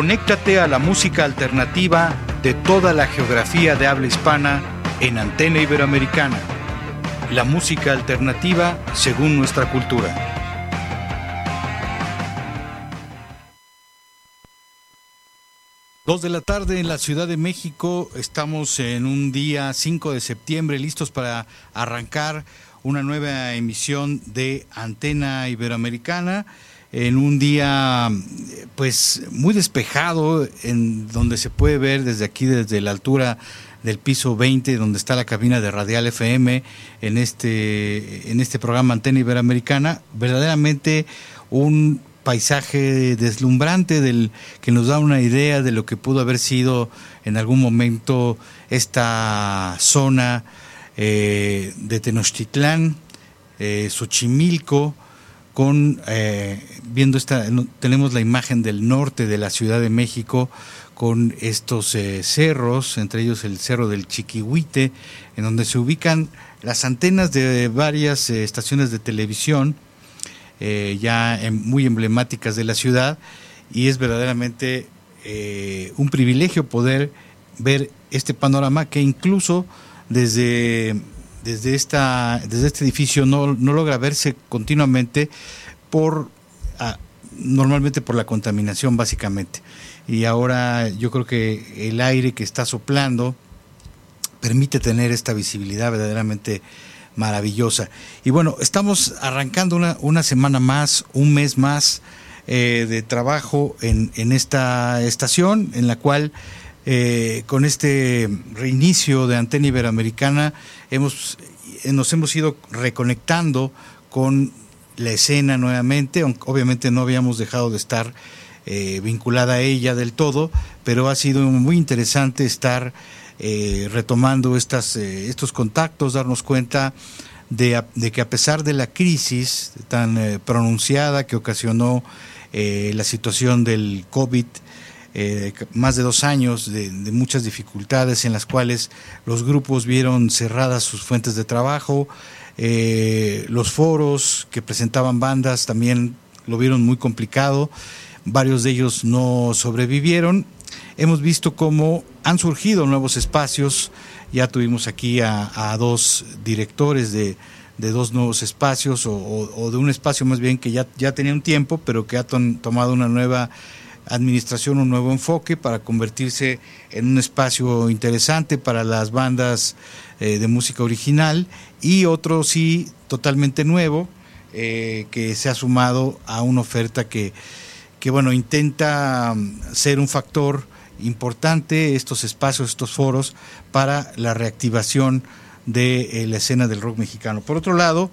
Conéctate a la música alternativa de toda la geografía de habla hispana en Antena Iberoamericana. La música alternativa según nuestra cultura. Dos de la tarde en la Ciudad de México. Estamos en un día 5 de septiembre listos para arrancar una nueva emisión de Antena Iberoamericana en un día pues muy despejado en donde se puede ver desde aquí desde la altura del piso 20 donde está la cabina de Radial FM en este en este programa Antena Iberoamericana. Verdaderamente un paisaje deslumbrante del que nos da una idea de lo que pudo haber sido en algún momento esta zona eh, de Tenochtitlán, eh, Xochimilco, eh, viendo esta tenemos la imagen del norte de la Ciudad de México con estos eh, cerros, entre ellos el cerro del Chiquihuite, en donde se ubican las antenas de varias eh, estaciones de televisión ya muy emblemáticas de la ciudad y es verdaderamente un privilegio poder ver este panorama que incluso desde desde, esta, desde este edificio no, no logra verse continuamente por ah, normalmente por la contaminación básicamente. Y ahora yo creo que el aire que está soplando permite tener esta visibilidad verdaderamente maravillosa. Y bueno, estamos arrancando una, una semana más, un mes más eh, de trabajo en, en esta estación, en la cual eh, con este reinicio de Antena Iberoamericana hemos, eh, nos hemos ido reconectando con la escena nuevamente, obviamente no habíamos dejado de estar eh, vinculada a ella del todo, pero ha sido muy interesante estar retomando estas, estos contactos, darnos cuenta de, de, que a pesar de la crisis tan pronunciada que ocasionó la situación del COVID, eh, más de dos años de, muchas dificultades en las cuales los grupos vieron cerradas sus fuentes de trabajo, eh, los foros que presentaban bandas también lo vieron muy complicado, varios de ellos no sobrevivieron. Hemos visto cómo han surgido nuevos espacios, ya tuvimos aquí a, dos directores de, dos nuevos espacios o, de un espacio más bien que ya, ya tenía un tiempo, pero que ha tomado una nueva administración un nuevo enfoque para convertirse en un espacio interesante para las bandas eh, de música original y otro sí totalmente nuevo eh, que se ha sumado a una oferta que, que bueno intenta mm, ser un factor importante estos espacios estos foros para la reactivación de eh, la escena del rock mexicano. Por otro lado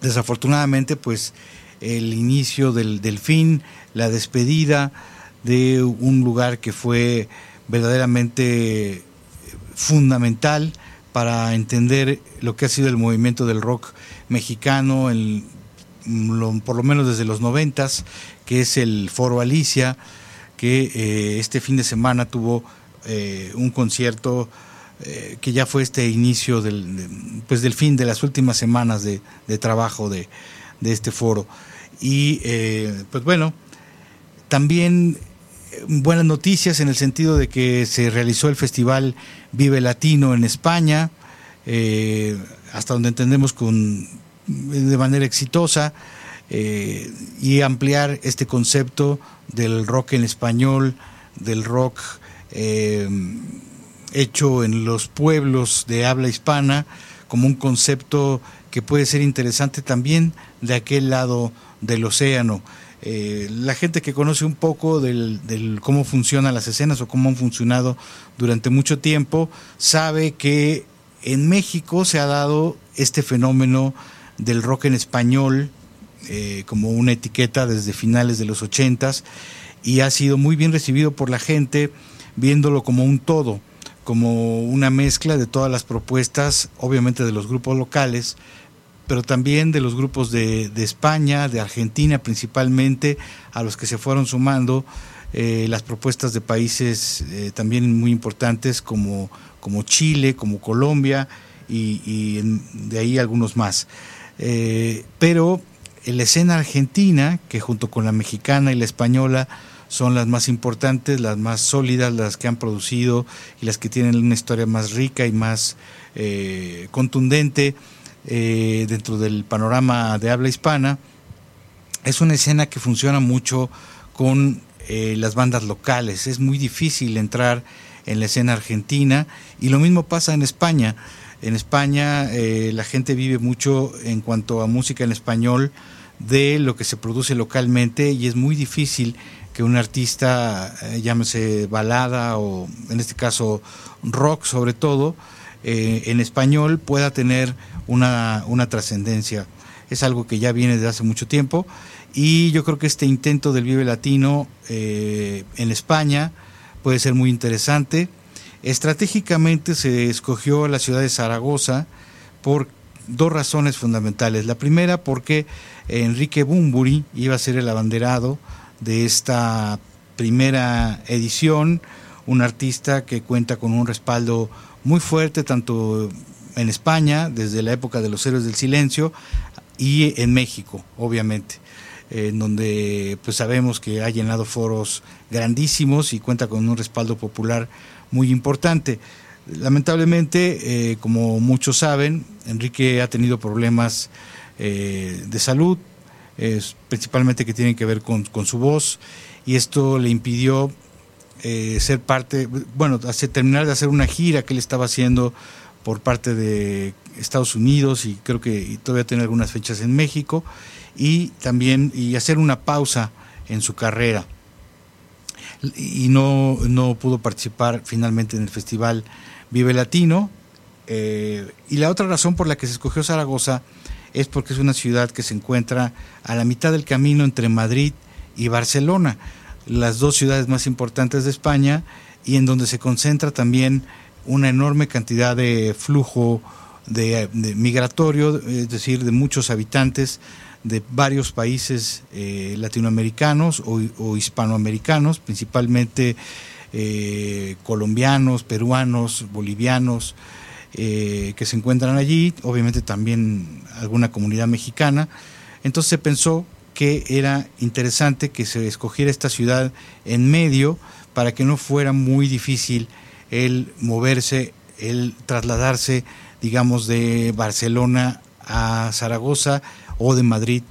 desafortunadamente pues el inicio del, del fin la despedida de un lugar que fue verdaderamente fundamental para entender lo que ha sido el movimiento del rock mexicano, por lo menos desde los noventas, que es el Foro Alicia, que eh, este fin de semana tuvo eh, un concierto eh, que ya fue este inicio del, pues del fin de las últimas semanas de, trabajo de, de, este foro. Y pues bueno, también eh, buenas noticias en el sentido de que se realizó el festival Vive Latino en España, eh, hasta donde entendemos con de manera exitosa, eh, y ampliar este concepto del rock en español, del rock hecho en los pueblos de habla hispana, como un concepto que puede ser interesante también de aquel lado del océano. Eh, la gente que conoce un poco del, cómo funcionan las escenas o cómo han funcionado durante mucho tiempo, sabe que en México se ha dado este fenómeno del rock en español eh, como una etiqueta desde finales de los ochentas y ha sido muy bien recibido por la gente viéndolo como un todo, como una mezcla de todas las propuestas, obviamente de los grupos locales, pero también de los grupos de, España, de Argentina principalmente, a los que se fueron sumando eh, las propuestas de países eh, también muy importantes como, como Chile, como Colombia y, de ahí algunos más. Eh, pero la escena argentina, que junto con la mexicana y la española son las más importantes, las más sólidas, las que han producido y las que tienen una historia más rica y más contundente, eh, dentro del panorama de habla hispana, es una escena que funciona mucho con eh, las bandas locales. Es muy difícil entrar en la escena argentina y lo mismo pasa en España. En España eh, la gente vive mucho en cuanto a música en español de lo que se produce localmente y es muy difícil que un artista, llámese balada o en este caso rock sobre todo, en español pueda tener una, una trascendencia. Es algo que ya viene desde hace mucho tiempo y yo creo que este intento del Vive Latino eh, en España puede ser muy interesante. Estratégicamente se escogió la ciudad de Zaragoza por dos razones fundamentales. La primera porque Enrique Bumburi iba a ser el abanderado de esta primera edición, un artista que cuenta con un respaldo muy fuerte tanto en España, desde la época de los héroes del silencio, y en México, obviamente, en donde pues sabemos que ha llenado foros grandísimos y cuenta con un respaldo popular muy importante. Lamentablemente, eh, como muchos saben, Enrique ha tenido problemas eh, de salud, principalmente que tienen que ver con, su voz, y esto le impidió eh, ser parte, bueno, hacer, terminar de hacer una gira que él estaba haciendo por parte de Estados Unidos y creo que todavía tiene algunas fechas en México y también y hacer una pausa en su carrera. Y no, no pudo participar finalmente en el festival Vive Latino eh, y la otra razón por la que se escogió Zaragoza es porque es una ciudad que se encuentra a la mitad del camino entre Madrid y Barcelona, las dos ciudades más importantes de España y en donde se concentra también una enorme cantidad de flujo de, migratorio, es decir, de muchos habitantes de varios países eh, latinoamericanos o, hispanoamericanos, principalmente eh, colombianos, peruanos, bolivianos, eh, que se encuentran allí, obviamente también alguna comunidad mexicana. Entonces se pensó que era interesante que se escogiera esta ciudad en medio para que no fuera muy difícil el moverse, el trasladarse, digamos, de Barcelona a Zaragoza o de Madrid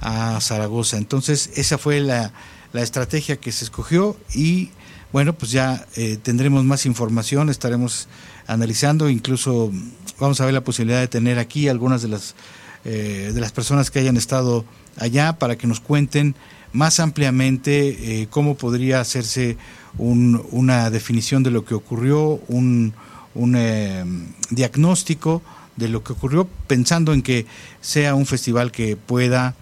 a Zaragoza. Entonces, esa fue la, estrategia que se escogió y bueno, pues ya eh, tendremos más información, estaremos analizando, incluso vamos a ver la posibilidad de tener aquí algunas de las, eh, de las personas que hayan estado allá para que nos cuenten más ampliamente eh, cómo podría hacerse una definición de lo que ocurrió, un, eh, diagnóstico de lo que ocurrió, pensando en que sea un festival que pueda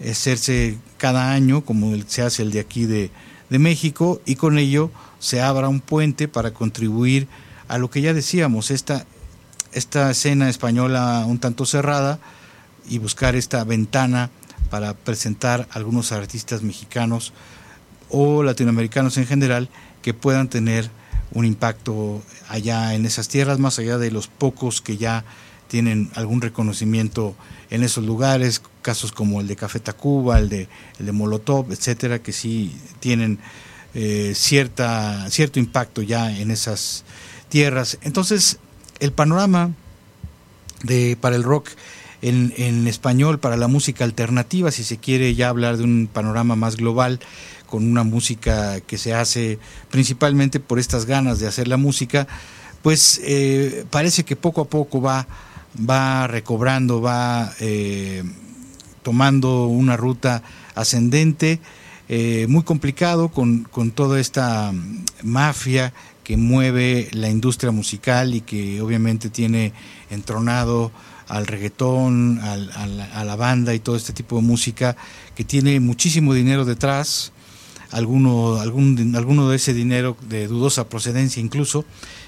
hacerse cada año, como se hace el de aquí de, de México, y con ello se abra un puente para contribuir a lo que ya decíamos, esta, esta escena española un tanto cerrada y buscar esta ventana para presentar algunos artistas mexicanos o latinoamericanos en general que puedan tener un impacto allá en esas tierras, más allá de los pocos que ya tienen algún reconocimiento en esos lugares, casos como el de Café Tacuba, el de, el de Molotov, etcétera, que sí tienen eh, cierta, cierto impacto ya en esas tierras. Entonces, el panorama de, para el rock en, español, para la música alternativa, si se quiere ya hablar de un panorama más global, con una música que se hace principalmente por estas ganas de hacer la música, pues eh, parece que poco a poco va, va recobrando, va eh, tomando una ruta ascendente, eh, muy complicado con, con toda esta mafia que mueve la industria musical y que obviamente tiene entronado al reggaetón, a la banda y todo este tipo de música que tiene muchísimo dinero detrás, alguno, algún, alguno de ese dinero de dudosa procedencia incluso.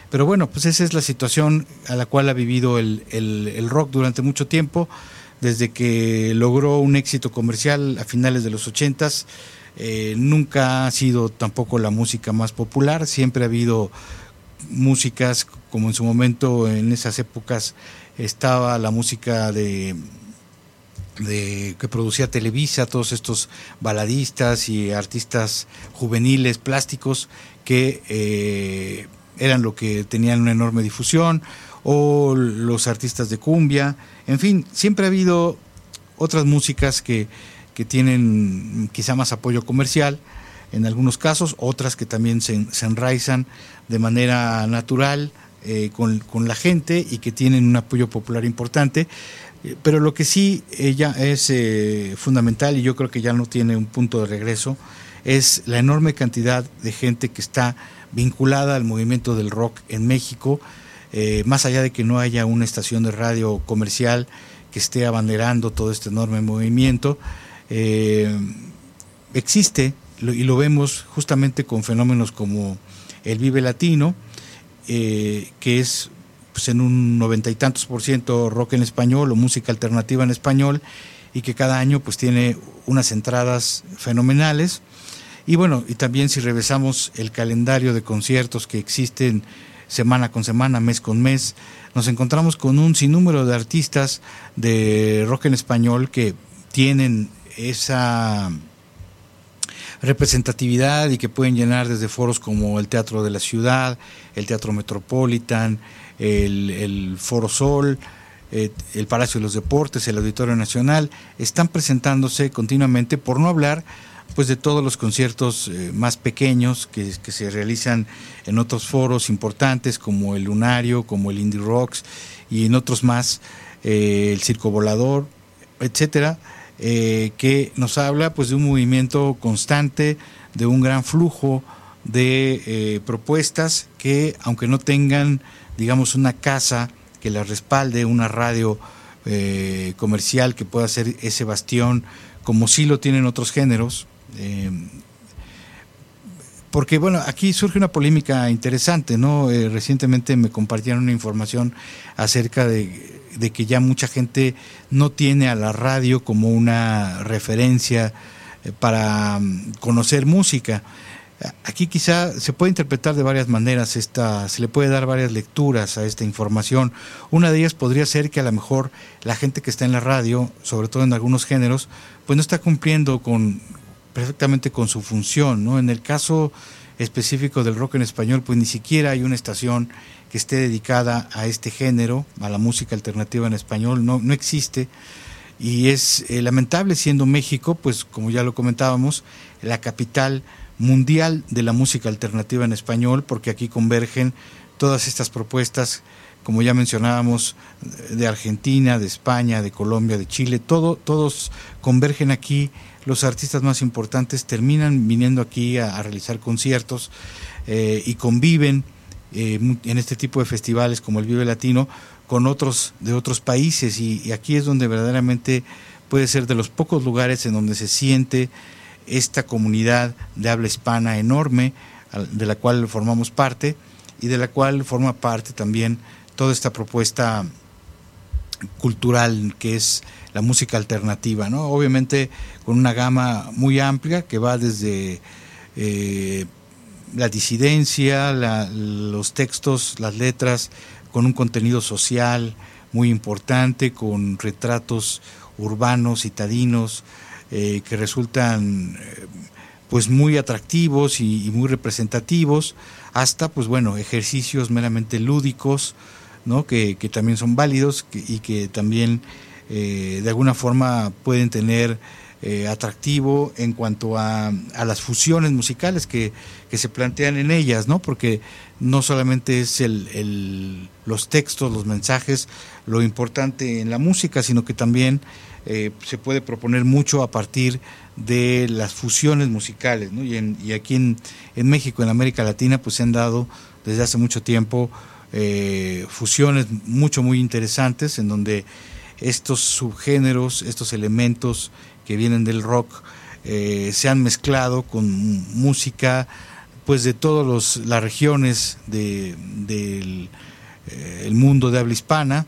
Pero bueno, pues esa es la situación a la cual ha vivido el, rock durante mucho tiempo, desde que logró un éxito comercial a finales de los ochentas. Eh, nunca ha sido tampoco la música más popular, siempre ha habido músicas como en su momento en esas épocas estaba la música de, que producía Televisa, todos estos baladistas y artistas juveniles plásticos que eh, eran lo que tenían una enorme difusión, o los artistas de cumbia, en fin, siempre ha habido otras músicas que, que tienen quizá más apoyo comercial, en algunos casos, otras que también se, se enraizan de manera natural eh, con, la gente y que tienen un apoyo popular importante. Eh, pero lo que sí ella es eh, fundamental y yo creo que ya no tiene un punto de regreso es la enorme cantidad de gente que está vinculada al movimiento del rock en México, más allá de que no haya una estación de radio comercial que esté abanderando todo este enorme movimiento, existe y lo vemos justamente con fenómenos como el Vive Latino, eh, que es pues, en un noventa y tantos por ciento rock en español o música alternativa en español y que cada año pues tiene unas entradas fenomenales. Y bueno, y también si revisamos el calendario de conciertos que existen semana con semana, mes con mes, nos encontramos con un sinnúmero de artistas de rock en español que tienen esa representatividad y que pueden llenar desde foros como el Teatro de la Ciudad, el Teatro Metropolitan, el, Foro Sol, eh, el Palacio de los Deportes, el Auditorio Nacional, están presentándose continuamente, por no hablar pues de todos los conciertos eh, más pequeños que, se realizan en otros foros importantes como el Lunario, como el Indie Rocks y en otros más, eh, el Circo Volador, etcétera eh, que nos habla pues de un movimiento constante, de un gran flujo de eh, propuestas que aunque no tengan digamos una casa que las respalde, una radio eh, comercial que pueda ser ese bastión, como sí lo tienen otros géneros, porque bueno, aquí surge una polémica interesante, ¿no? recientemente me compartieron una información acerca de de que ya mucha gente no tiene a la radio como una referencia eh, para mm, conocer música. Aquí quizá se puede interpretar de varias maneras, esta, se le puede dar varias lecturas a esta información. Una de ellas podría ser que a lo mejor la gente que está en la radio, sobre todo en algunos géneros, pues no está cumpliendo con perfectamente con su función, ¿no? En el caso específico del rock en español, pues ni siquiera hay una estación que esté dedicada a este género, a la música alternativa en español, no, no existe. Y es eh, lamentable siendo México, pues como ya lo comentábamos, la capital mundial de la música alternativa en español, porque aquí convergen todas estas propuestas, como ya mencionábamos, de Argentina, de España, de Colombia, de Chile, todo, todos convergen aquí, los artistas más importantes terminan viniendo aquí a, realizar conciertos eh, y conviven eh, en este tipo de festivales como el Vive Latino con otros de otros países y, aquí es donde verdaderamente puede ser de los pocos lugares en donde se siente esta comunidad de habla hispana enorme de la cual formamos parte y de la cual forma parte también toda esta propuesta cultural que es la música alternativa, ¿no? Obviamente con una gama muy amplia que va desde eh, la disidencia, los textos, las letras con un contenido social muy importante, con retratos urbanos, citadinos, eh, que resultan eh, pues muy atractivos y, muy representativos, hasta pues bueno, ejercicios meramente lúdicos, ¿no? que, también son válidos y que también eh, de alguna forma pueden tener eh, atractivo en cuanto a, a, las fusiones musicales que, que, se plantean en ellas, ¿no? Porque no solamente es el, el, los textos, los mensajes, lo importante en la música, sino que también eh, se puede proponer mucho a partir de las fusiones musicales. Y, en, y aquí en, en, México, en América Latina, pues se han dado desde hace mucho tiempo eh, fusiones mucho, muy interesantes, en donde estos subgéneros, estos elementos que vienen del rock, eh, se han mezclado con música pues de todas las regiones del eh, mundo de habla hispana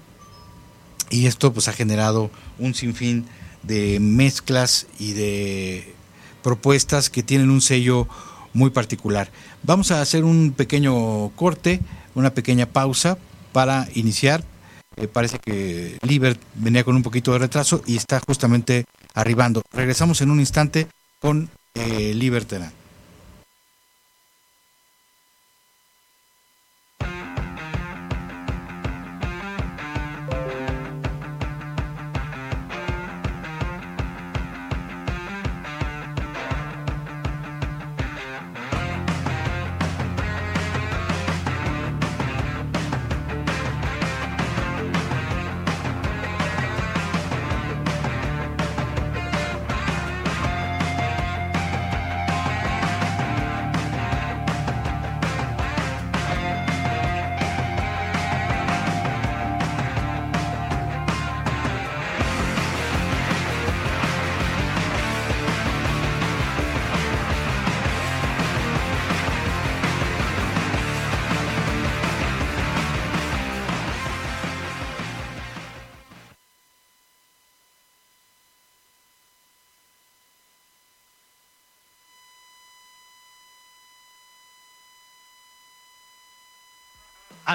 y esto pues ha generado un sinfín de mezclas y de propuestas que tienen un sello muy particular. Vamos a hacer un pequeño corte, una pequeña pausa para iniciar. Eh, parece que Liber venía con un poquito de retraso y está justamente arribando. Regresamos en un instante con eh,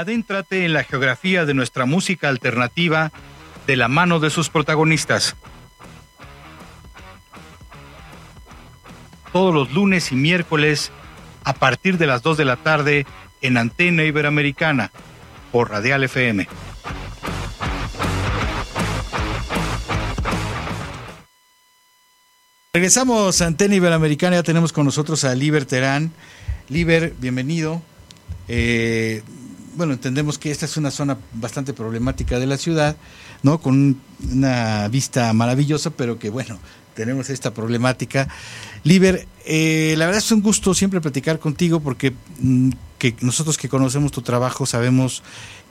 adéntrate en la geografía de nuestra música alternativa de la mano de sus protagonistas. Todos los lunes y miércoles a partir de las 2 de la tarde en Antena Iberoamericana por Radial FM. Regresamos a Antena Iberoamericana, ya tenemos con nosotros a Liber Terán. Liber, bienvenido. Eh, bueno, entendemos que esta es una zona bastante problemática de la ciudad, ¿no? Con una vista maravillosa, pero que bueno, tenemos esta problemática. Liber, eh, la verdad es un gusto siempre platicar contigo porque mm, que nosotros que conocemos tu trabajo sabemos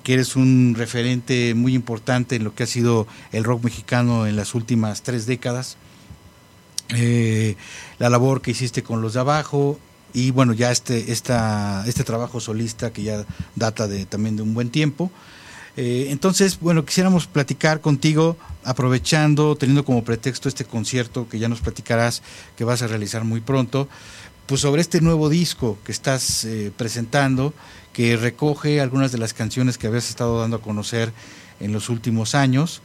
que eres un referente muy importante en lo que ha sido el rock mexicano en las últimas tres décadas. Eh, la labor que hiciste con los de abajo, y bueno, ya este, esta, este trabajo solista que ya data de, también de un buen tiempo. Eh, entonces, bueno, quisiéramos platicar contigo, aprovechando, teniendo como pretexto este concierto que ya nos platicarás, que vas a realizar muy pronto, pues sobre este nuevo disco que estás eh, presentando, que recoge algunas de las canciones que habías estado dando a conocer en los últimos años,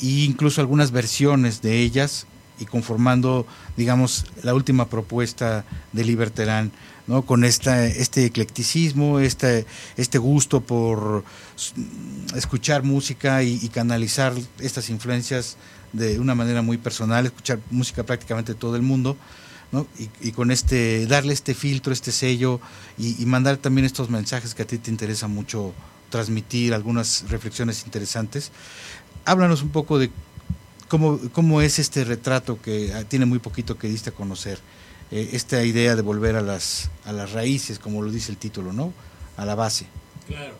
e incluso algunas versiones de ellas y conformando, digamos, la última propuesta de Liberterán, ¿no? con esta, este eclecticismo, este, este gusto por escuchar música y, canalizar estas influencias de una manera muy personal, escuchar música prácticamente de todo el mundo. ¿no? Y, con este, darle este filtro, este sello y, y mandar también estos mensajes que a ti te interesa mucho transmitir, algunas reflexiones interesantes. Háblanos un poco de ¿Cómo, ¿Cómo es este retrato que ah, tiene muy poquito que diste a conocer? Eh, esta idea de volver a las, a las raíces, como lo dice el título, ¿no? A la base. Claro.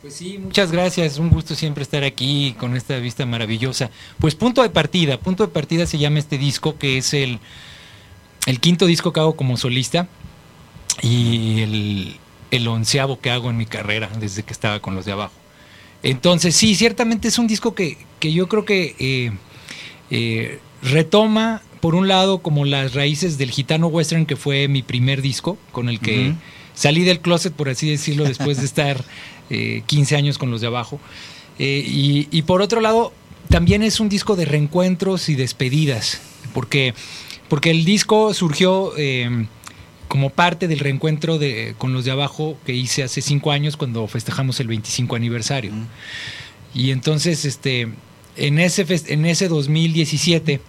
Pues sí, muchas gracias. Un gusto siempre estar aquí con esta vista maravillosa. Pues punto de partida. Punto de partida se llama este disco, que es el, el quinto disco que hago como solista y el, el onceavo que hago en mi carrera desde que estaba con los de abajo. Entonces, sí, ciertamente es un disco que, que yo creo que eh, eh, retoma, por un lado, como las raíces del Gitano Western, que fue mi primer disco, con el que salí del closet, por así decirlo, después de estar 15 eh, años con los de abajo. Eh, y, por otro lado, también es un disco de reencuentros y despedidas, porque, porque el disco surgió como parte del reencuentro de, con los de abajo que hice hace cinco años cuando festejamos el 25 aniversario. Y entonces, este, en ese, en ese 2017,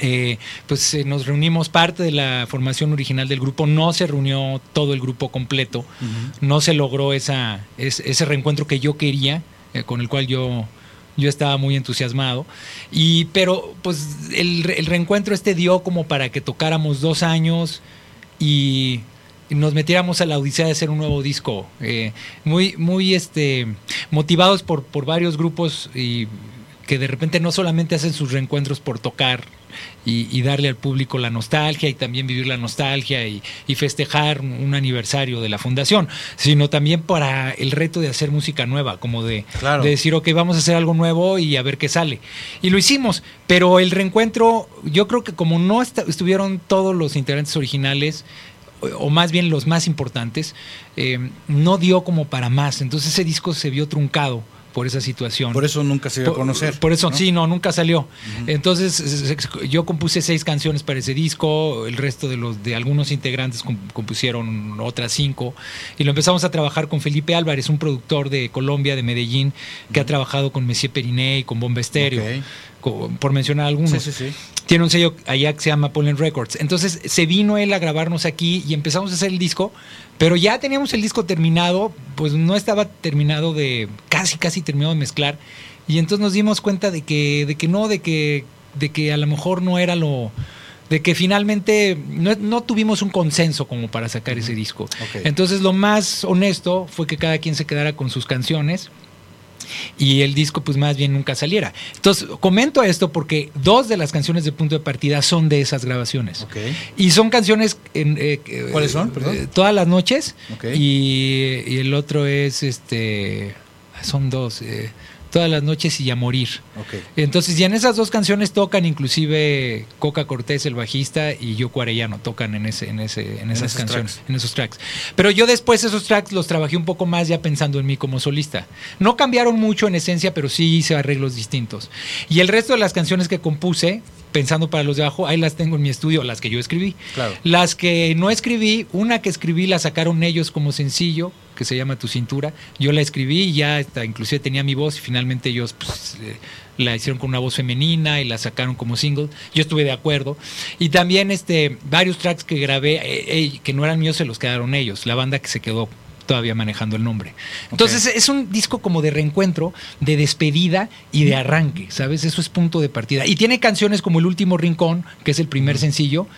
eh, pues eh, nos reunimos parte de la formación original del grupo, no se reunió todo el grupo completo, no se logró esa, ese reencuentro que yo quería, eh, con el cual yo, yo estaba muy entusiasmado, y, pero pues el, reencuentro este dio como para que tocáramos dos años y nos metiéramos a la odisea de hacer un nuevo disco, muy, muy este, motivados por, por varios grupos y que de repente no solamente hacen sus reencuentros por tocar y, darle al público la nostalgia y también vivir la nostalgia y, festejar un aniversario de la fundación, sino también para el reto de hacer música nueva, como de, de decir, ok, vamos a hacer algo nuevo y a ver qué sale. Y lo hicimos, pero el reencuentro, yo creo que como no estuvieron todos los integrantes originales, o más bien los más importantes, eh, no dio como para más. Entonces ese disco se vio truncado por esa situación. Por eso nunca se dio a conocer. Por eso, sí, no, nunca salió. Entonces, yo compuse seis canciones para ese disco, el resto de los de algunos integrantes compusieron otras cinco, y lo empezamos a trabajar con Felipe Álvarez, un productor de Colombia, de Medellín, que ha trabajado con Messier Periné y con Bomba Estéreo por mencionar algunos. Tiene un sello allá que se llama Pollen Records. Entonces se vino él a grabarnos aquí y empezamos a hacer el disco, pero ya teníamos el disco terminado, pues no estaba terminado de, casi, casi terminado de mezclar. Y entonces nos dimos cuenta de que, de que no, de que, de que a lo mejor no era lo, de que finalmente no, tuvimos un consenso como para sacar ese disco. Entonces lo más honesto fue que cada quien se quedara con sus canciones y el disco pues más bien nunca saliera. Entonces, comento esto porque dos de las canciones de punto de partida son de esas grabaciones. Y son canciones... En, eh, ¿Cuáles son? Eh, todas las noches. Y, y, el otro es, este, son dos. Eh, todas las noches y a morir. Entonces, y en esas dos canciones tocan inclusive Coca Cortés, el bajista, y Yoko Arellano tocan en ese, en ese, en esas canciones, en esos tracks. Pero yo después esos tracks los trabajé un poco más ya pensando en mí como solista. No cambiaron mucho en esencia, pero sí hice arreglos distintos. Y el resto de las canciones que compuse pensando para los de abajo, ahí las tengo en mi estudio, las que yo escribí. Las que no escribí, una que escribí la sacaron ellos como sencillo, que se llama Tu Cintura. Yo la escribí ya hasta, inclusive tenía mi voz y finalmente ellos pues, eh, la hicieron con una voz femenina y la sacaron como single. Yo estuve de acuerdo. Y también este, varios tracks que grabé, eh, eh, que no eran míos, se los quedaron ellos, la banda que se quedó todavía manejando el nombre. Entonces es un disco como de reencuentro, de despedida y de arranque, ¿sabes? Eso es punto de partida. Y tiene canciones como El Último Rincón, que es el primer sencillo,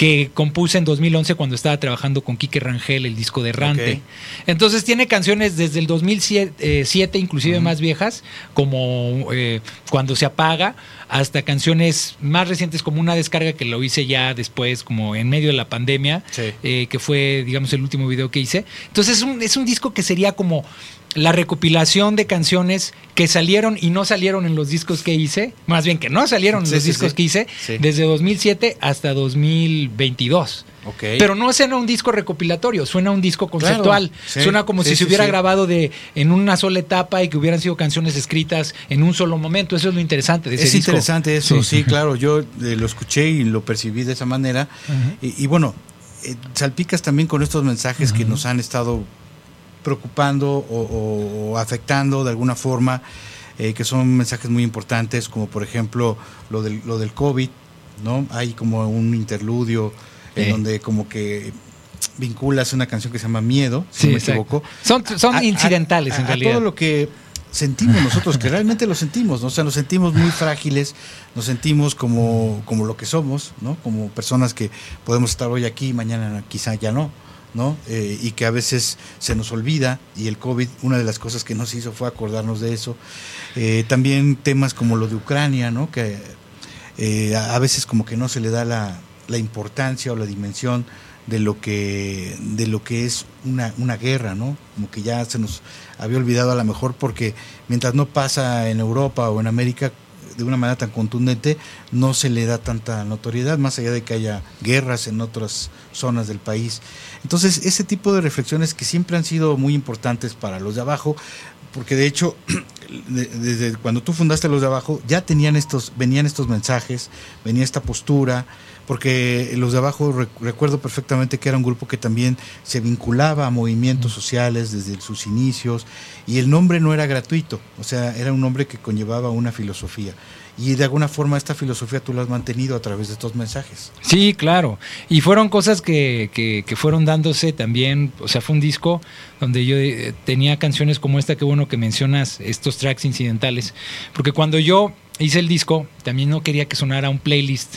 que compuse en 2011 cuando estaba trabajando con Quique Rangel, el disco de Errante. Entonces tiene canciones desde el 2007, eh, inclusive más viejas, como eh, Cuando se apaga, hasta canciones más recientes como una descarga que lo hice ya después, como en medio de la pandemia, eh, que fue, digamos, el último video que hice. Entonces es un, es un disco que sería como la recopilación de canciones que salieron y no salieron en los discos que hice, más bien que no salieron en los discos que hice, desde 2007 hasta 2022. Pero no suena un disco recopilatorio, suena un disco conceptual. suena como si se hubiera grabado de en una sola etapa y que hubieran sido canciones escritas en un solo momento. Eso es lo interesante de ese Es interesante eso, sí, claro. Yo eh, lo escuché y lo percibí de esa manera. y, bueno, eh, salpicas también con estos mensajes que nos han estado preocupando o, afectando de alguna forma, eh, que son mensajes muy importantes, como por ejemplo lo del, lo del COVID, ¿no? Hay como un interludio en donde como que vinculas una canción que se llama Miedo, si no me equivoco. Son, son incidentales en realidad. todo lo que sentimos nosotros, que realmente lo sentimos, ¿no? o sea, nos sentimos muy frágiles, nos sentimos como, como lo que somos, ¿no? como personas que podemos estar hoy aquí, mañana quizá ya no. ¿No? Eh, y que a veces se nos olvida y el COVID, una de las cosas que nos hizo fue acordarnos de eso. Eh, también temas como lo de Ucrania, ¿no? Que eh, a veces como que no se le da la, la, importancia o la dimensión de lo que de lo que es una, una guerra, ¿no? Como que ya se nos había olvidado a lo mejor porque mientras no pasa en Europa o en América de una manera tan contundente, no se le da tanta notoriedad, más allá de que haya guerras en otras zonas del país. Entonces, ese tipo de reflexiones que siempre han sido muy importantes para los de abajo, porque de hecho, desde cuando tú fundaste los de abajo, ya tenían estos, venían estos mensajes, venía esta postura, porque los de abajo recuerdo perfectamente que era un grupo que también se vinculaba a movimientos sociales desde sus inicios, y el nombre no era gratuito, o sea, era un nombre que conllevaba una filosofía. Y de alguna forma esta filosofía tú la has mantenido a través de estos mensajes. Sí, claro. Y fueron cosas que, que, fueron dándose también, o sea, fue un disco donde yo eh, tenía canciones como esta, que bueno que mencionas, estos tracks incidentales, porque cuando yo hice el disco, también no quería que sonara un playlist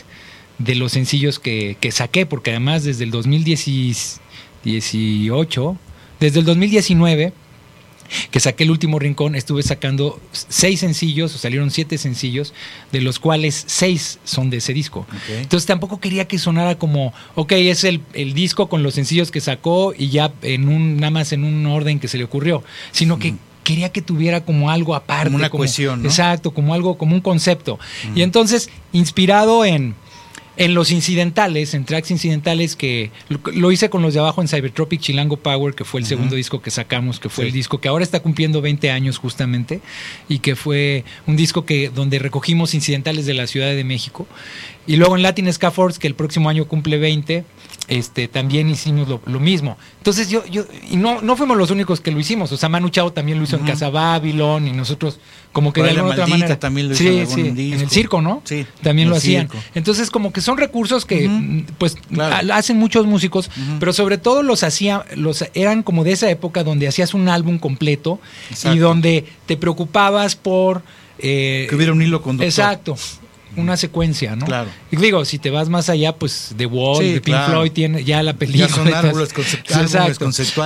de los sencillos que, que saqué, porque además desde el 2018, desde el 2019, que saqué el último rincón, estuve sacando seis sencillos, o salieron siete sencillos, de los cuales seis son de ese disco. Entonces tampoco quería que sonara como, ok, es el, el, disco con los sencillos que sacó y ya en un, nada más en un orden que se le ocurrió, sino que quería que tuviera como algo aparte. Como una cohesión, Exacto, como algo, como un concepto. Y entonces, inspirado en en los incidentales, en tracks incidentales que lo, hice con los de abajo en Cybertropic Chilango Power, que fue el segundo disco que sacamos, que fue el disco que ahora está cumpliendo 20 años justamente y que fue un disco que donde recogimos incidentales de la Ciudad de México. Y luego en Latin Force, que el próximo año cumple 20, este, también hicimos lo, mismo. Entonces yo, yo y no, no fuimos los únicos que lo hicimos. O sea, Manu Chao también lo hizo en Casa Babylon y nosotros como que de alguna otra manera. También lo hizo sí, en, sí, en el circo, ¿no? Sí. También lo hacían. Entonces como que son recursos que pues hacen muchos músicos, pero sobre todo los hacía, los eran como de esa época donde hacías un álbum completo y donde te preocupabas por eh, que hubiera un hilo conductor. Exacto una secuencia, ¿no? Claro. Y digo, si te vas más allá, pues The Wall, de Pink Floyd tiene ya la película. Ya son árboles, conceptuales,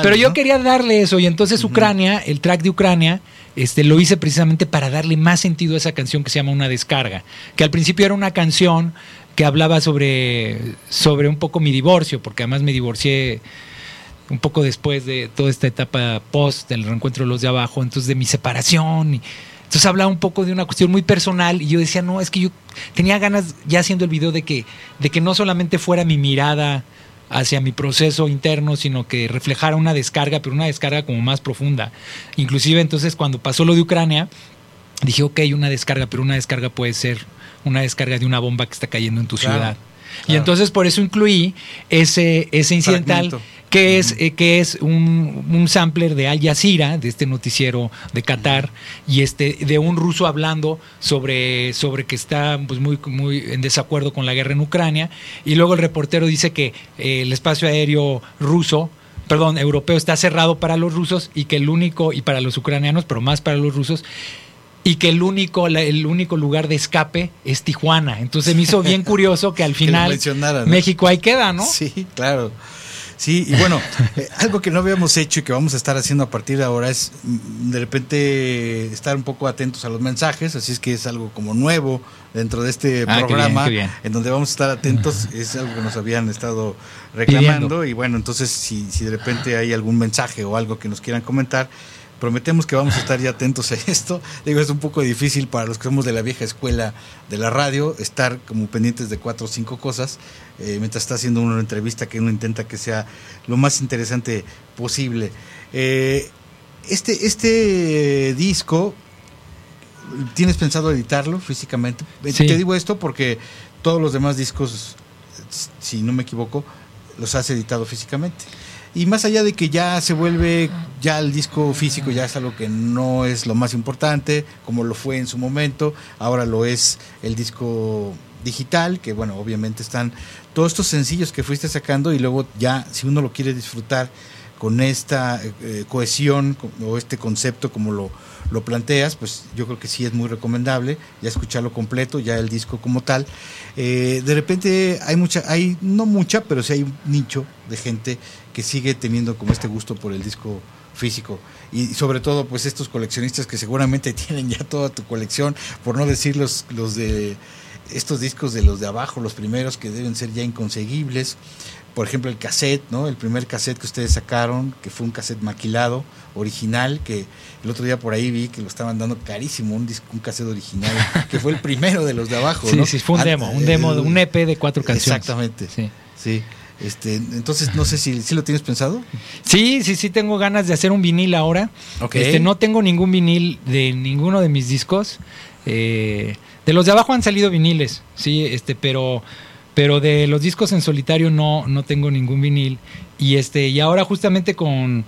Pero yo quería darle eso y entonces Ucrania, el track de Ucrania, este, lo hice precisamente para darle más sentido a esa canción que se llama Una descarga, que al principio era una canción que hablaba sobre, sobre un poco mi divorcio, porque además me divorcié un poco después de toda esta etapa post del reencuentro de los de abajo, entonces de mi separación y entonces hablaba un poco de una cuestión muy personal y yo decía, no, es que yo tenía ganas, ya haciendo el video, de que, de que no solamente fuera mi mirada hacia mi proceso interno, sino que reflejara una descarga, pero una descarga como más profunda. Inclusive entonces cuando pasó lo de Ucrania, dije, ok, una descarga, pero una descarga puede ser una descarga de una bomba que está cayendo en tu ciudad. Y entonces por eso incluí ese, ese incidental que es, eh, que es un, un, sampler de Al Jazeera, de este noticiero de Qatar, y este, de un ruso hablando sobre, sobre que está pues, muy, muy en desacuerdo con la guerra en Ucrania, y luego el reportero dice que eh, el espacio aéreo ruso, perdón, europeo está cerrado para los rusos y que el único, y para los ucranianos, pero más para los rusos, y que el único, el único lugar de escape es Tijuana. Entonces me hizo bien curioso que al final México ahí queda, ¿no? Sí, claro. Sí, y bueno, eh, algo que no habíamos hecho y que vamos a estar haciendo a partir de ahora es mm, de repente estar un poco atentos a los mensajes, así es que es algo como nuevo dentro de este ah, programa, en donde vamos a estar atentos, es algo que nos habían estado reclamando y bueno, entonces si, si de repente hay algún mensaje o algo que nos quieran comentar, prometemos que vamos a estar ya atentos a esto. Digo, es un poco difícil para los que somos de la vieja escuela de la radio estar como pendientes de cuatro o cinco cosas eh, mientras está haciendo una entrevista que uno intenta que sea lo más interesante posible. Eh, este, este disco, ¿tienes pensado editarlo físicamente? Eh, te digo esto porque todos los demás discos, si no me equivoco, los has editado físicamente. Y más allá de que ya se vuelve, ya el disco físico ya es algo que no es lo más importante, como lo fue en su momento, ahora lo es el disco digital, que bueno, obviamente están todos estos sencillos que fuiste sacando y luego ya, si uno lo quiere disfrutar con esta eh, cohesión o este concepto como lo, lo planteas, pues yo creo que sí es muy recomendable ya escucharlo completo, ya el disco como tal. Eh, de repente hay mucha, hay no mucha, pero sí hay un nicho de gente que sigue teniendo como este gusto por el disco físico y sobre todo pues estos coleccionistas que seguramente tienen ya toda tu colección, por no decir los, los de estos discos de los de abajo, los primeros que deben ser ya inconseguibles por ejemplo, el cassette, ¿no? El primer cassette que ustedes sacaron, que fue un cassette maquilado, original, que el otro día por ahí vi que lo estaban dando carísimo, un, disco, un cassette original, que fue el primero de los de abajo, ¿no? Sí, fue un demo, un demo, un EP de cuatro canciones. Exactamente, sí. sí. Este, entonces, no sé si, si lo tienes pensado. Sí, sí, sí, tengo ganas de hacer un vinil ahora. Este, no tengo ningún vinil de ninguno de mis discos. Eh, de los de abajo han salido viniles, sí, este, pero pero de los discos en solitario no, no tengo ningún vinil. Y este, y ahora justamente con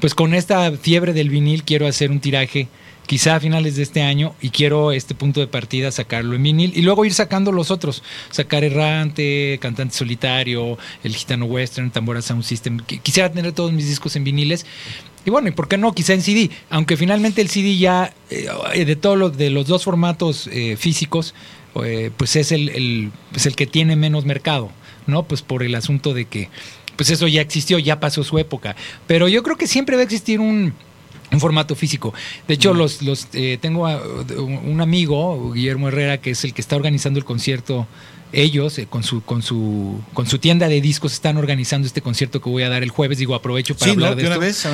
pues con esta fiebre del vinil quiero hacer un tiraje quizá a finales de este año y quiero este punto de partida sacarlo en vinil y luego ir sacando los otros, sacar Errante, Cantante Solitario, El Gitano Western, Tambora Sound System. Quisiera tener todos mis discos en viniles. Y bueno, ¿y por qué no? Quizá en CD, aunque finalmente el CD ya, eh, de todos los, de los dos formatos eh, físicos, eh, pues es el, el, pues el que tiene menos mercado, ¿no? Pues por el asunto de que, pues eso ya existió, ya pasó su época. Pero yo creo que siempre va a existir un, un formato físico. De hecho, los, los eh, tengo un amigo, Guillermo Herrera, que es el que está organizando el concierto ellos eh, con su con su con su tienda de discos están organizando este concierto que voy a dar el jueves. Digo aprovecho para hablar de, esto. Vez,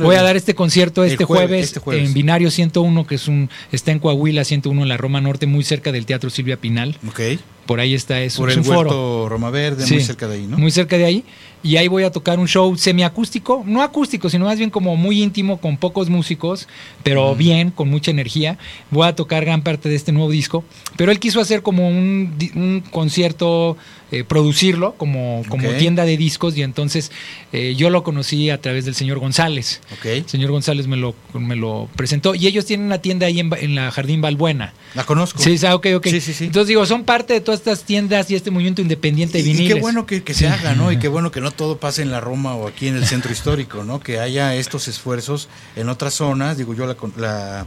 voy a dar este concierto este jueves, este jueves, en Binario 101 que es un está en Coahuila 101 en la Roma Norte muy cerca del Teatro Silvia Pinal. Okay. Por ahí está eso. Por es el un foro. Roma Verde muy cerca de ahí no muy cerca de ahí. Y ahí voy a tocar un show semiacústico, no acústico, sino más bien como muy íntimo, con pocos músicos, pero bien, con mucha energía. Voy a tocar gran parte de este nuevo disco, pero él quiso hacer como un, un concierto eh, producirlo como, como tienda de discos y entonces eh, yo lo conocí a través del señor González. El señor González me lo, me lo presentó y ellos tienen una tienda ahí en, la Jardín Balbuena. La conozco. Sí, ok, ok. Entonces digo, son parte de todas estas tiendas y este movimiento independiente de viniles. Y qué bueno que, se haga, ¿no? Y qué bueno que no todo pase en la Roma o aquí en el centro histórico, ¿no? Que haya estos esfuerzos en otras zonas. Digo, yo la, la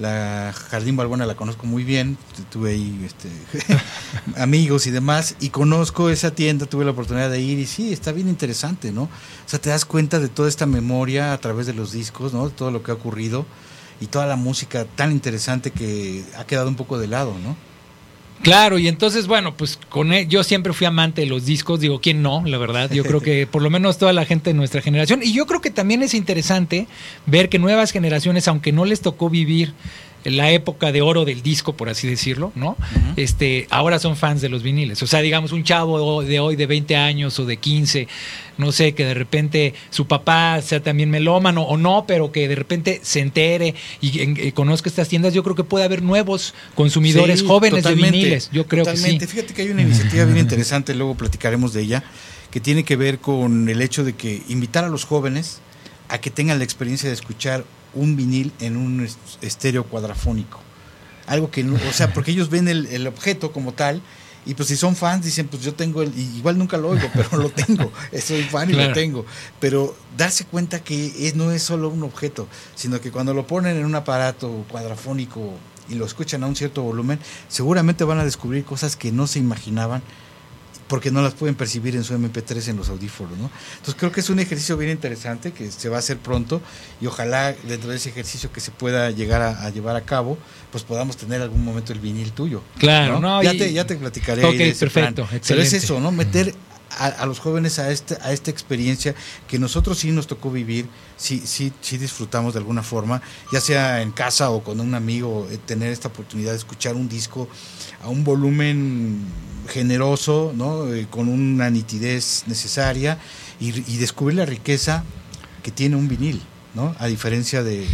la Jardín Balbuena la conozco muy bien, tuve ahí este, amigos y demás, y conozco esa tienda, tuve la oportunidad de ir y sí, está bien interesante, ¿no? O sea, te das cuenta de toda esta memoria a través de los discos, ¿no? Todo lo que ha ocurrido y toda la música tan interesante que ha quedado un poco de lado, ¿no? Claro, y entonces, bueno, pues con él, yo siempre fui amante de los discos, digo, ¿quién no? La verdad, yo creo que por lo menos toda la gente de nuestra generación, y yo creo que también es interesante ver que nuevas generaciones, aunque no les tocó vivir la época de oro del disco, por así decirlo, ¿no? Este, ahora son fans de los viniles. O sea, digamos, un chavo de hoy de 20 años o de 15, no sé, que de repente su papá sea también melómano o no, pero que de repente se entere y, eh, conozca estas tiendas, yo creo que puede haber nuevos consumidores jóvenes de viniles. Yo creo que sí. Fíjate que hay una iniciativa bien interesante, luego platicaremos de ella, que tiene que ver con el hecho de que invitar a los jóvenes a que tengan la experiencia de escuchar un vinil en un estéreo cuadrafónico. Algo que, no, o sea, porque ellos ven el, objeto como tal y pues si son fans dicen, pues yo tengo el, igual nunca lo oigo, pero lo tengo, soy fan y lo tengo. Pero darse cuenta que no es solo un objeto, sino que cuando lo ponen en un aparato cuadrafónico y lo escuchan a un cierto volumen, seguramente van a descubrir cosas que no se imaginaban porque no las pueden percibir en su MP3 en los audífonos, ¿no? Entonces creo que es un ejercicio bien interesante que se va a hacer pronto y ojalá dentro de ese ejercicio que se pueda llegar a, llevar a cabo, pues podamos tener algún momento el vinil tuyo. Claro, ¿no? ya, te, ya te platicaré. Ok, perfecto. Pero es eso, ¿no? Meter a, los jóvenes a, este, a esta experiencia que nosotros sí nos tocó vivir, sí, sí, sí disfrutamos de alguna forma, ya sea en casa o con un amigo, eh, tener esta oportunidad de escuchar un disco a un volumen generoso, ¿no? Eh, con una nitidez necesaria y, descubrir la riqueza que tiene un vinil, ¿no? A diferencia de,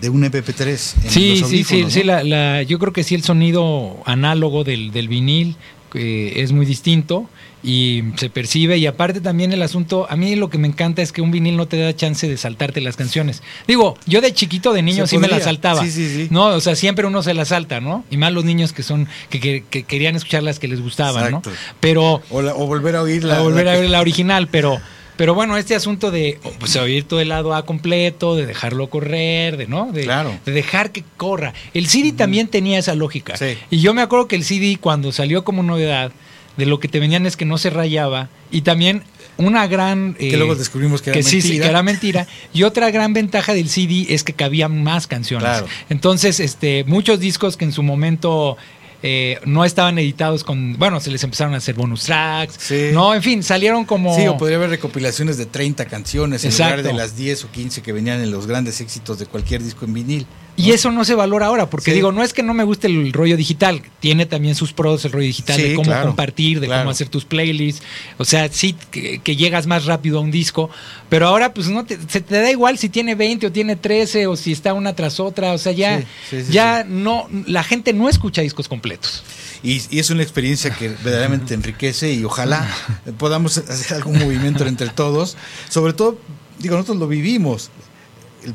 de un MP3. sí, sí, sí, sí la, yo creo que sí el sonido análogo del, del vinil eh, es muy distinto y se percibe y aparte también el asunto, a mí lo que me encanta es que un vinil no te da chance de saltarte las canciones. Digo, yo de chiquito, de niño sí me las saltaba. No, o sea, siempre uno se las salta, ¿no? Y más los niños que son que, querían escuchar las que les gustaban, ¿no? Pero o, volver a oír la, volver a oír la original, pero pero bueno, este asunto de pues, oír todo el lado A completo, de dejarlo correr, de no, de, de dejar que corra. El CD también tenía esa lógica. Y yo me acuerdo que el CD cuando salió como novedad de lo que te venían es que no se rayaba. Y también una gran que luego eh, descubrimos que era mentira. Sí, que era mentira. Y otra gran ventaja del CD es que cabían más canciones. Entonces este muchos discos que en su momento eh, no estaban editados con, bueno, se les empezaron a hacer bonus tracks, no, en fin, salieron como... Sí, o podría haber recopilaciones de 30 canciones en lugar de las 10 o 15 que venían en los grandes éxitos de cualquier disco en vinil. Y eso no se valora ahora, porque digo, no es que no me guste el rollo digital, tiene también sus pros el rollo digital de cómo compartir, de cómo hacer tus playlists, o sea, sí que, llegas más rápido a un disco, pero ahora pues no te, se te da igual si tiene 20 o tiene 13 o si está una tras otra, o sea, ya, ya no, la gente no escucha discos completos. Y, y, es una experiencia que verdaderamente enriquece y ojalá podamos hacer algún movimiento entre todos, sobre todo, digo, nosotros lo vivimos,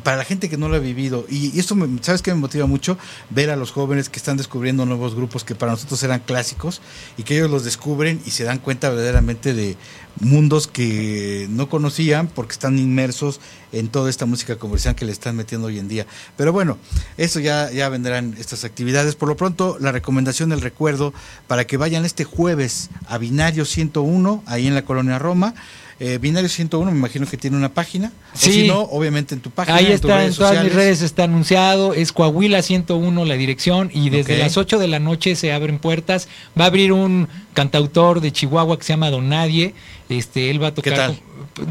para la gente que no lo ha vivido, y, esto, me, ¿sabes qué me motiva mucho? Ver a los jóvenes que están descubriendo nuevos grupos que para nosotros eran clásicos y que ellos los descubren y se dan cuenta verdaderamente de mundos que no conocían porque están inmersos en toda esta música comercial que le están metiendo hoy en día. Pero bueno, eso ya, ya vendrán estas actividades. Por lo pronto, la recomendación del recuerdo para que vayan este jueves a Binario 101, ahí en la Colonia Roma. Eh, Binario 101, me imagino que tiene una página. Sí. O si no, obviamente en tu página. Ahí en está, en todas mis sociales. redes está anunciado, es Coahuila 101 la dirección y desde las 8 de la noche se abren puertas. Va a abrir un cantautor de Chihuahua que se llama Don Nadie, este, él va a tocar. tal?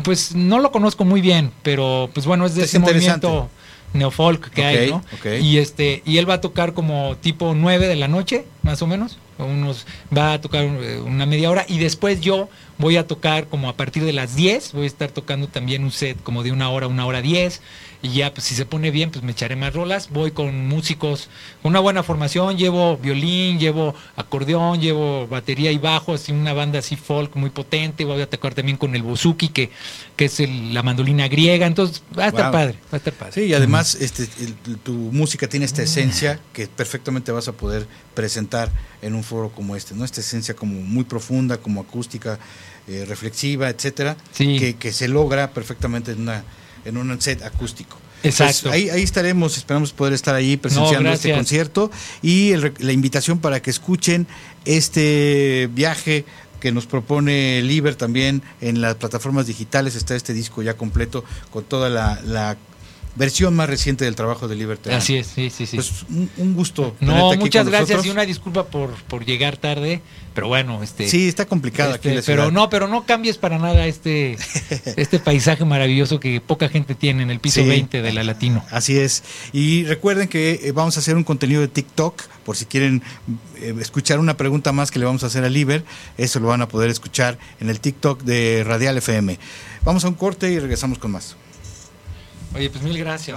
Pues no lo conozco muy bien, pero pues bueno, es de Es ese movimiento neofolk que hay, ¿no? Y este y él va a tocar como tipo 9 de la noche, más o menos, unos va a tocar eh, una media hora y después yo voy a tocar como a partir de las 10, voy a estar tocando también un set como de una hora, una hora 10 y ya pues si se pone bien pues me echaré más rolas, voy con músicos con una buena formación, llevo violín, llevo acordeón, llevo batería y bajo, así una banda así folk muy potente, voy a tocar también con el bouzouki que, que es el- la mandolina griega, entonces va a estar Wow. padre, va a estar padre. Sí, y además este, el- tu música tiene esta esencia que perfectamente vas a poder presentar en un foro como este, ¿no? Esta esencia como muy profunda, como acústica, eh, reflexiva, etcétera, Sí. que, que se logra perfectamente en una en un set acústico. Exacto. Pues ahí, ahí estaremos, esperamos poder estar ahí presenciando este concierto y el la invitación para que escuchen este viaje que nos propone Liber también en las plataformas digitales está este disco ya completo con toda la, la versión más reciente del trabajo de Liber Terán. Así es, sí, sí, sí. Pues un, un gusto. No, aquí muchas gracias nosotros. y una disculpa por, por llegar tarde, pero bueno, este Sí, está complicado aquí este, la pero ciudad. no, pero no cambies para nada este este paisaje maravilloso que poca gente tiene en el piso Sí. 20 de la Latino. Así es. Y recuerden que eh, vamos a hacer un contenido de TikTok, por si quieren eh, escuchar una pregunta más que le vamos a hacer a Liber, eso lo van a poder escuchar en el TikTok de Radial FM. Vamos a un corte y regresamos con más. Oye, pues mil gracias.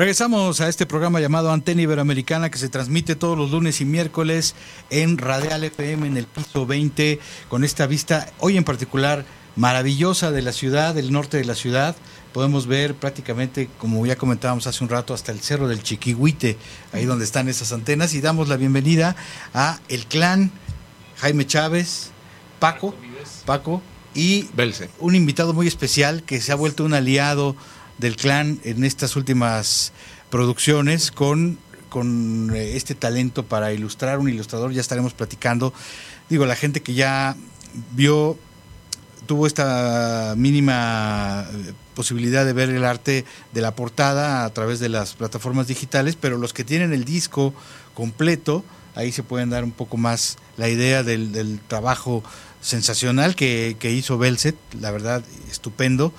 Regresamos a este programa llamado Antena Iberoamericana que se transmite todos los lunes y miércoles en Radial FM en el piso 20 con esta vista hoy en particular maravillosa de la ciudad, del norte de la ciudad. Podemos ver prácticamente, como ya comentábamos hace un rato, hasta el cerro del Chiquihuite, ahí donde están esas antenas, y damos la bienvenida a el clan Jaime Chávez, Paco, Paco y un invitado muy especial que se ha vuelto un aliado del clan en estas últimas producciones con, con eh, este talento para ilustrar, un ilustrador, ya estaremos platicando. Digo, la gente que ya vio, tuvo esta mínima eh, posibilidad de ver el arte de la portada a través de las plataformas digitales, pero los que tienen el disco completo, ahí se pueden dar un poco más la idea del, del trabajo sensacional que, que hizo Belset, la verdad, estupendo.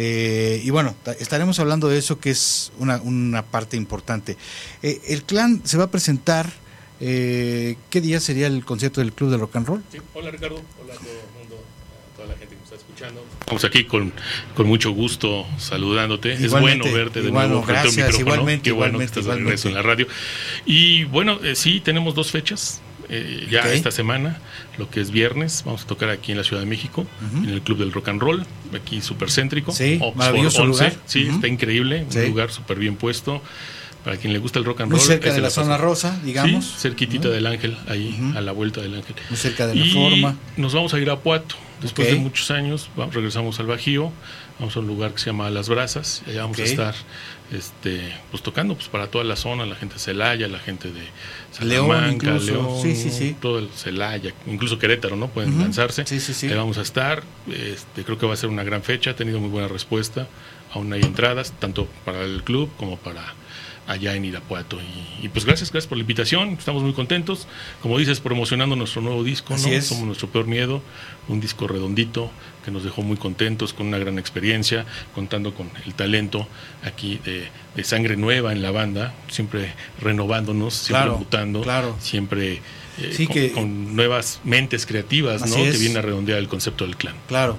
Eh, y bueno, estaremos hablando de eso que es una, una parte importante. Eh, el clan se va a presentar, eh, ¿qué día sería el concierto del Club de Rock and Roll? hola Ricardo, hola a todo el mundo, a toda la gente que nos está escuchando. Estamos aquí con, con mucho gusto saludándote. es bueno verte de nuevo frente gracias, micrófono. Igualmente, Qué bueno igualmente, que estás igualmente. de regreso en la radio. Y bueno, sí, tenemos dos fechas. Eh, ya esta semana, lo que es viernes, vamos a tocar aquí en la Ciudad de México, en el Club del Rock and Roll, aquí súper céntrico. Sí, Oxford maravilloso 11. lugar. Sí, está increíble, Sí. un lugar súper bien puesto. Para quien le gusta el rock and Muy roll. cerca es de la zona rosa, digamos. Sí, cerquitita del Ángel, ahí, a la vuelta del Ángel. Muy cerca de y Reforma. nos vamos a ir a Puato. Después de muchos años, vamos, regresamos al Bajío, vamos a un lugar que se llama Las Brasas, y allá vamos a estar este, pues, tocando pues, para toda la zona, la gente de Celaya, la gente de León Salamanca, incluso. León, Sí, sí, sí. todo el Celaya, incluso Querétaro, ¿no? Pueden lanzarse. Ahí vamos a estar, este, creo que va a ser una gran fecha, ha tenido muy buena respuesta, aún hay entradas, tanto para el club como para allá en Irapuato. Y, y, pues gracias, gracias por la invitación, estamos muy contentos. Como dices, promocionando nuestro nuevo disco, Así ¿no? es. Somos nuestro peor miedo, un disco redondito que nos dejó muy contentos, con una gran experiencia, contando con el talento aquí de, de sangre nueva en la banda, siempre renovándonos, siempre Claro, mutando, claro. siempre eh, Sí, con, que- con nuevas mentes creativas, ¿no? es. Que vienen a redondear el concepto del clan. Claro.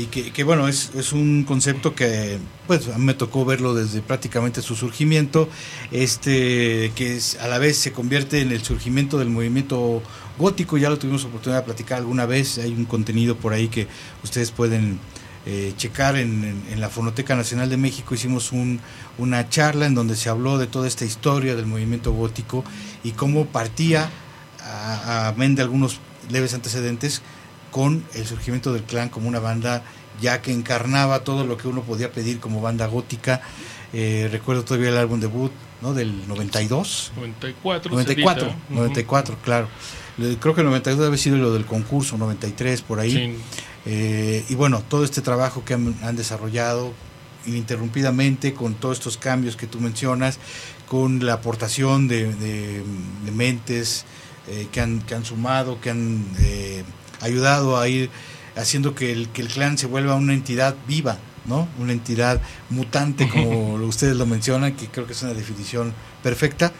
Y que, bueno, es, es un concepto que pues a mí me tocó verlo desde prácticamente su surgimiento, este que a la vez se convierte en el surgimiento del movimiento gótico, ya lo tuvimos oportunidad de platicar alguna vez, hay un contenido por ahí que ustedes pueden eh, checar en, en- en la Fonoteca Nacional de México, hicimos un, una charla en donde se habló de toda esta historia del movimiento gótico y cómo partía, a, a amén de algunos leves antecedentes, con el surgimiento del clan como una banda ya que encarnaba todo lo que uno podía pedir como banda gótica. Eh, recuerdo todavía el álbum debut ¿no? del 92. 94. 94, Celita. Ujú. 94, claro. Creo que el 92 debe sido lo del concurso, 93 por ahí. Sí. Eh, y bueno, todo este trabajo que han, han desarrollado ininterrumpidamente con todos estos cambios que tú mencionas, con la aportación de, de- de mentes eh, que, han, que han sumado, que han ayudado a ir haciendo que el, que el clan se vuelva una entidad viva, ¿no? Una entidad mutante, como ustedes lo mencionan, que creo que es una definición perfecta.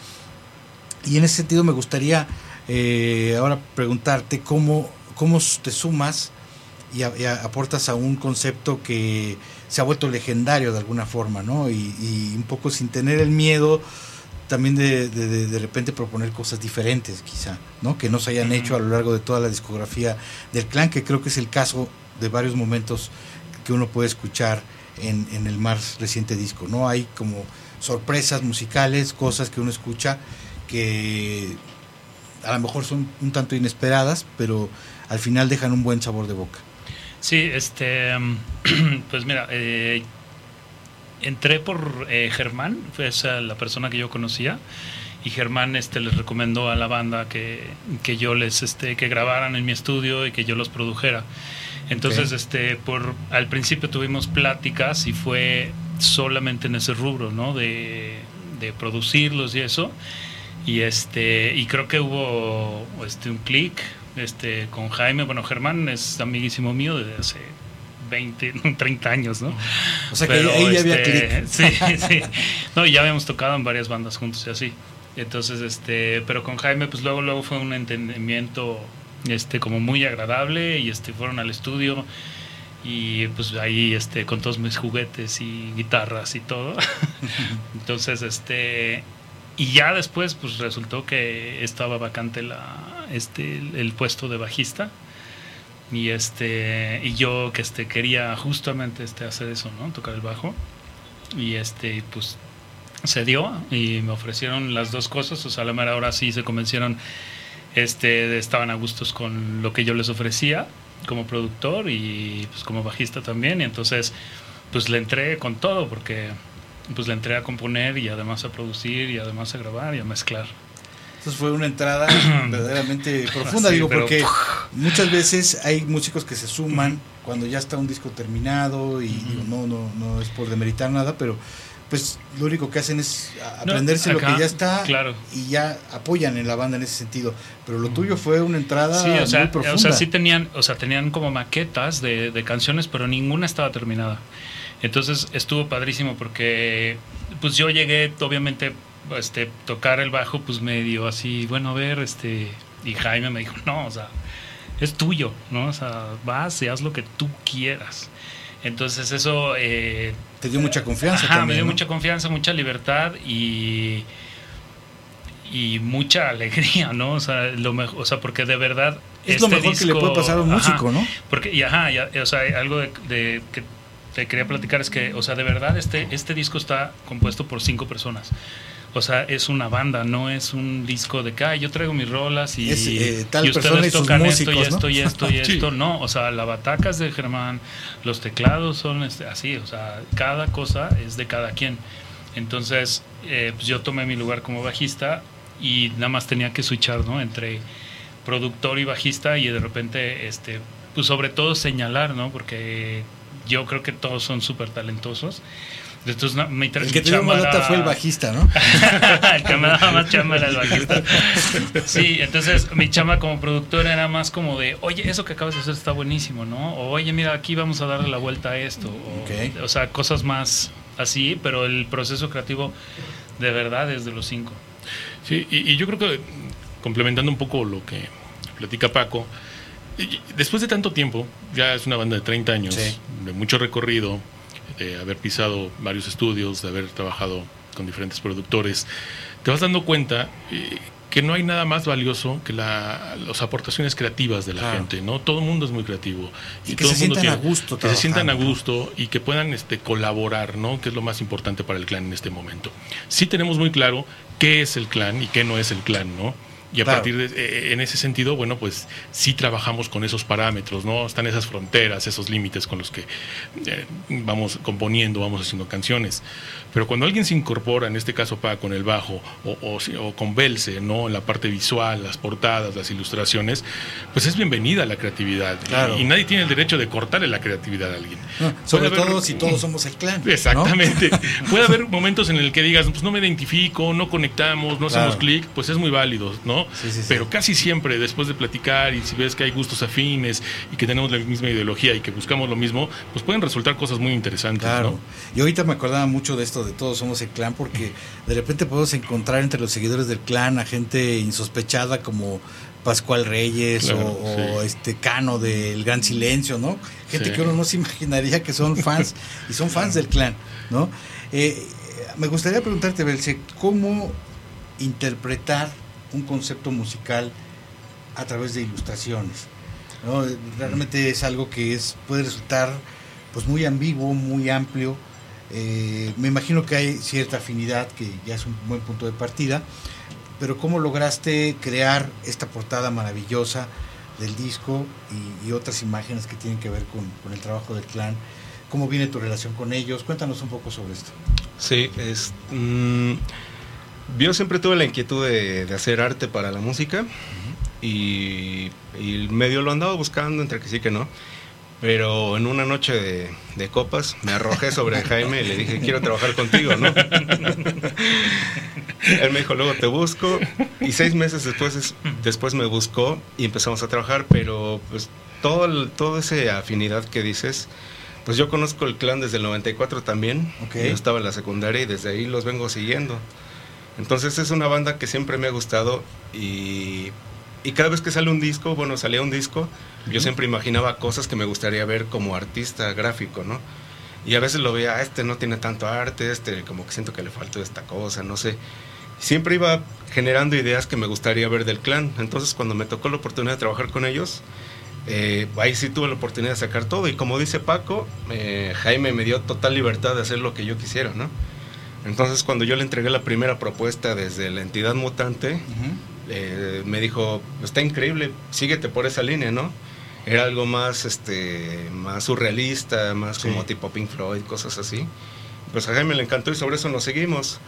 Y en ese sentido me gustaría eh, ahora preguntarte cómo, cómo te sumas y, a- y a- aportas a un concepto que se ha vuelto legendario de alguna forma, ¿no? Y, y un poco sin tener el miedo también de, de, de- repente proponer cosas diferentes, quizá, ¿no? Que no se hayan hecho a lo largo de toda la discografía del clan, que creo que es el caso de varios momentos que uno puede escuchar en, en el más reciente disco, ¿no? Hay como sorpresas musicales, cosas que uno escucha que a lo mejor son un tanto inesperadas, pero al final dejan un buen sabor de boca. Sí, este, pues mira, eh, entré por eh, Germán, fue esa la persona que yo conocía, y Germán este, les recomendó a la banda que, que yo les, este, que grabaran en mi estudio y que yo los produjera. Entonces, Ok. este, por, al principio tuvimos pláticas y fue solamente en ese rubro, ¿no? De, de producirlos y eso. Y este, y creo que hubo este un clic este, con Jaime. Bueno, Germán es amiguísimo mío desde hace 20, 30 años, ¿no? O sea que ahí ya había este, Sí, sí. No, y ya habíamos tocado en varias bandas juntos y así. Entonces, este, pero con Jaime, pues luego, luego fue un entendimiento, este, como muy agradable y este, fueron al estudio y pues ahí, este, con todos mis juguetes y guitarras y todo. Entonces, este, y ya después, pues resultó que estaba vacante la, este, el puesto de bajista y este y yo que este quería justamente este hacer eso no tocar el bajo. Y este pues se dio y me ofrecieron las dos cosas. O sea a la mera hora sí se convencieron este estaban a gustos con lo que yo les ofrecía como productor y pues como bajista también. Y entonces pues le entré con todo porque pues le entré a componer y además a producir y además a grabar y a mezclar entonces fue una entrada verdaderamente profunda, digo, porque muchas veces hay músicos que se suman cuando ya está un disco terminado y digo, no, no, no es por demeritar nada, pero pues lo único que hacen es aprenderse lo que ya está y ya apoyan en la banda en ese sentido. Pero lo tuyo fue una entrada sí, o sea, muy profunda. O sea, sí tenían, o sea, tenían como maquetas de, de canciones, pero ninguna estaba terminada. Entonces estuvo padrísimo porque pues yo llegué obviamente este, tocar el bajo, pues medio así, bueno, a ver, este, y Jaime me dijo, no, o sea, es tuyo, ¿no? O sea, vas y haz lo que tú quieras. Entonces eso... Eh, Te dio mucha confianza. Ajá, me dio mucha confianza, mucha libertad y, y mucha alegría, ¿no? O sea, lo mejor, o sea, porque de verdad... Es lo este mejor que le puede pasar a un músico, ¿no? Porque, y ajá, o sea, algo de, que te quería platicar es que, o sea, de verdad este, este disco está compuesto por cinco personas. O sea, es una banda, no es un disco de que yo traigo mis rolas y, eh, tal y ustedes tocan esto y esto y esto y esto. No, o sea, la bataca es de Germán, los teclados son este, así, o sea, cada cosa es de cada quien. Entonces, eh, pues yo tomé mi lugar como bajista y nada más tenía que switchar, ¿no? Entre productor y bajista y de repente, este, pues sobre todo señalar, ¿no? Porque yo creo que todos son súper talentosos entonces, el que dio más fue el bajista, ¿no? el que me daba más chamba era el bajista. Sí, entonces mi chamba como productor era más como de, oye, eso que acabas de hacer está buenísimo, ¿no? O oye, mira, aquí vamos a darle la vuelta a esto. O, o sea, cosas más así, pero el proceso creativo de verdad es de los cinco. Sí, y, yo creo que complementando un poco lo que platica Paco, después de tanto tiempo, ya es una banda de 30 años, de mucho recorrido, de haber pisado varios estudios, de haber trabajado con diferentes productores, te vas dando cuenta eh, que no hay nada más valioso que la, las aportaciones creativas de la gente, ¿no? Todo el mundo es muy creativo. Y, que se sientan a gusto. Que se sientan a gusto y que puedan este, colaborar, ¿no? Que es lo más importante para el clan en este momento. Sí tenemos muy claro qué es el clan y qué no es el clan, ¿no? Y a partir de, eh, en ese sentido, bueno, pues sí trabajamos con esos parámetros, ¿no? Están esas fronteras, esos límites con los que eh, vamos componiendo, vamos haciendo canciones. Pero cuando alguien se incorpora, en este caso para con el bajo o, o, con Belce, ¿no? En la parte visual, las portadas, las ilustraciones, pues es bienvenida la creatividad. Y, nadie tiene el derecho de cortarle la creatividad a alguien. sobre todo si todos somos el clan. Exactamente. Puede haber momentos en el que digas, pues no me identifico, no conectamos, no hacemos clic, pues es muy válido, ¿no? Pero casi siempre, después de platicar y si ves que hay gustos afines y que tenemos la misma ideología y que buscamos lo mismo, pues pueden resultar cosas muy interesantes, claro. Y ahorita me acordaba mucho de esto de todos somos el clan, porque de repente podemos encontrar entre los seguidores del clan a gente insospechada como Pascual Reyes o, este Cano del Gran Silencio, ¿no? Gente que uno no se imaginaría que son fans y son fans del clan, ¿no? Eh, me gustaría preguntarte, Belce, ¿cómo interpretar un concepto musical a través de ilustraciones? ¿no? Realmente es algo que es puede resultar pues muy ambiguo, muy amplio eh, me imagino que hay cierta afinidad, que ya es un buen punto de partida, pero ¿cómo lograste crear esta portada maravillosa del disco y, otras imágenes que tienen que ver con, el trabajo del clan? ¿Cómo viene tu relación con ellos? Cuéntanos un poco sobre esto. Sí, es, mm, yo siempre tuve la inquietud de, hacer arte para la música y, y, medio lo andaba buscando entre que sí que no Pero en una noche de, de copas me arrojé sobre Jaime y le dije, quiero trabajar contigo, ¿no? Él me dijo, luego te busco. Y seis meses después, después me buscó y empezamos a trabajar, pero pues todo el, toda esa afinidad que dices, pues yo conozco el clan desde el 94 también. Yo estaba en la secundaria y desde ahí los vengo siguiendo. Entonces es una banda que siempre me ha gustado y, y cada vez que sale un disco, bueno, salía un disco, yo siempre imaginaba cosas que me gustaría ver como artista gráfico, ¿no? Y a veces lo veía, ah, este no tiene tanto arte, este como que siento que le falta esta cosa, no sé. Siempre iba generando ideas que me gustaría ver del clan. Entonces cuando me tocó la oportunidad de trabajar con ellos, eh, ahí sí tuve la oportunidad de sacar todo. Y como dice Paco, eh, Jaime me dio total libertad de hacer lo que yo quisiera, ¿no? Entonces cuando yo le entregué la primera propuesta desde la entidad mutante, eh, me dijo, está increíble, síguete por esa línea, ¿no? Era algo más, este, más surrealista, más como tipo Pink Floyd, cosas así. Pues a Jaime le encantó y sobre eso nos seguimos.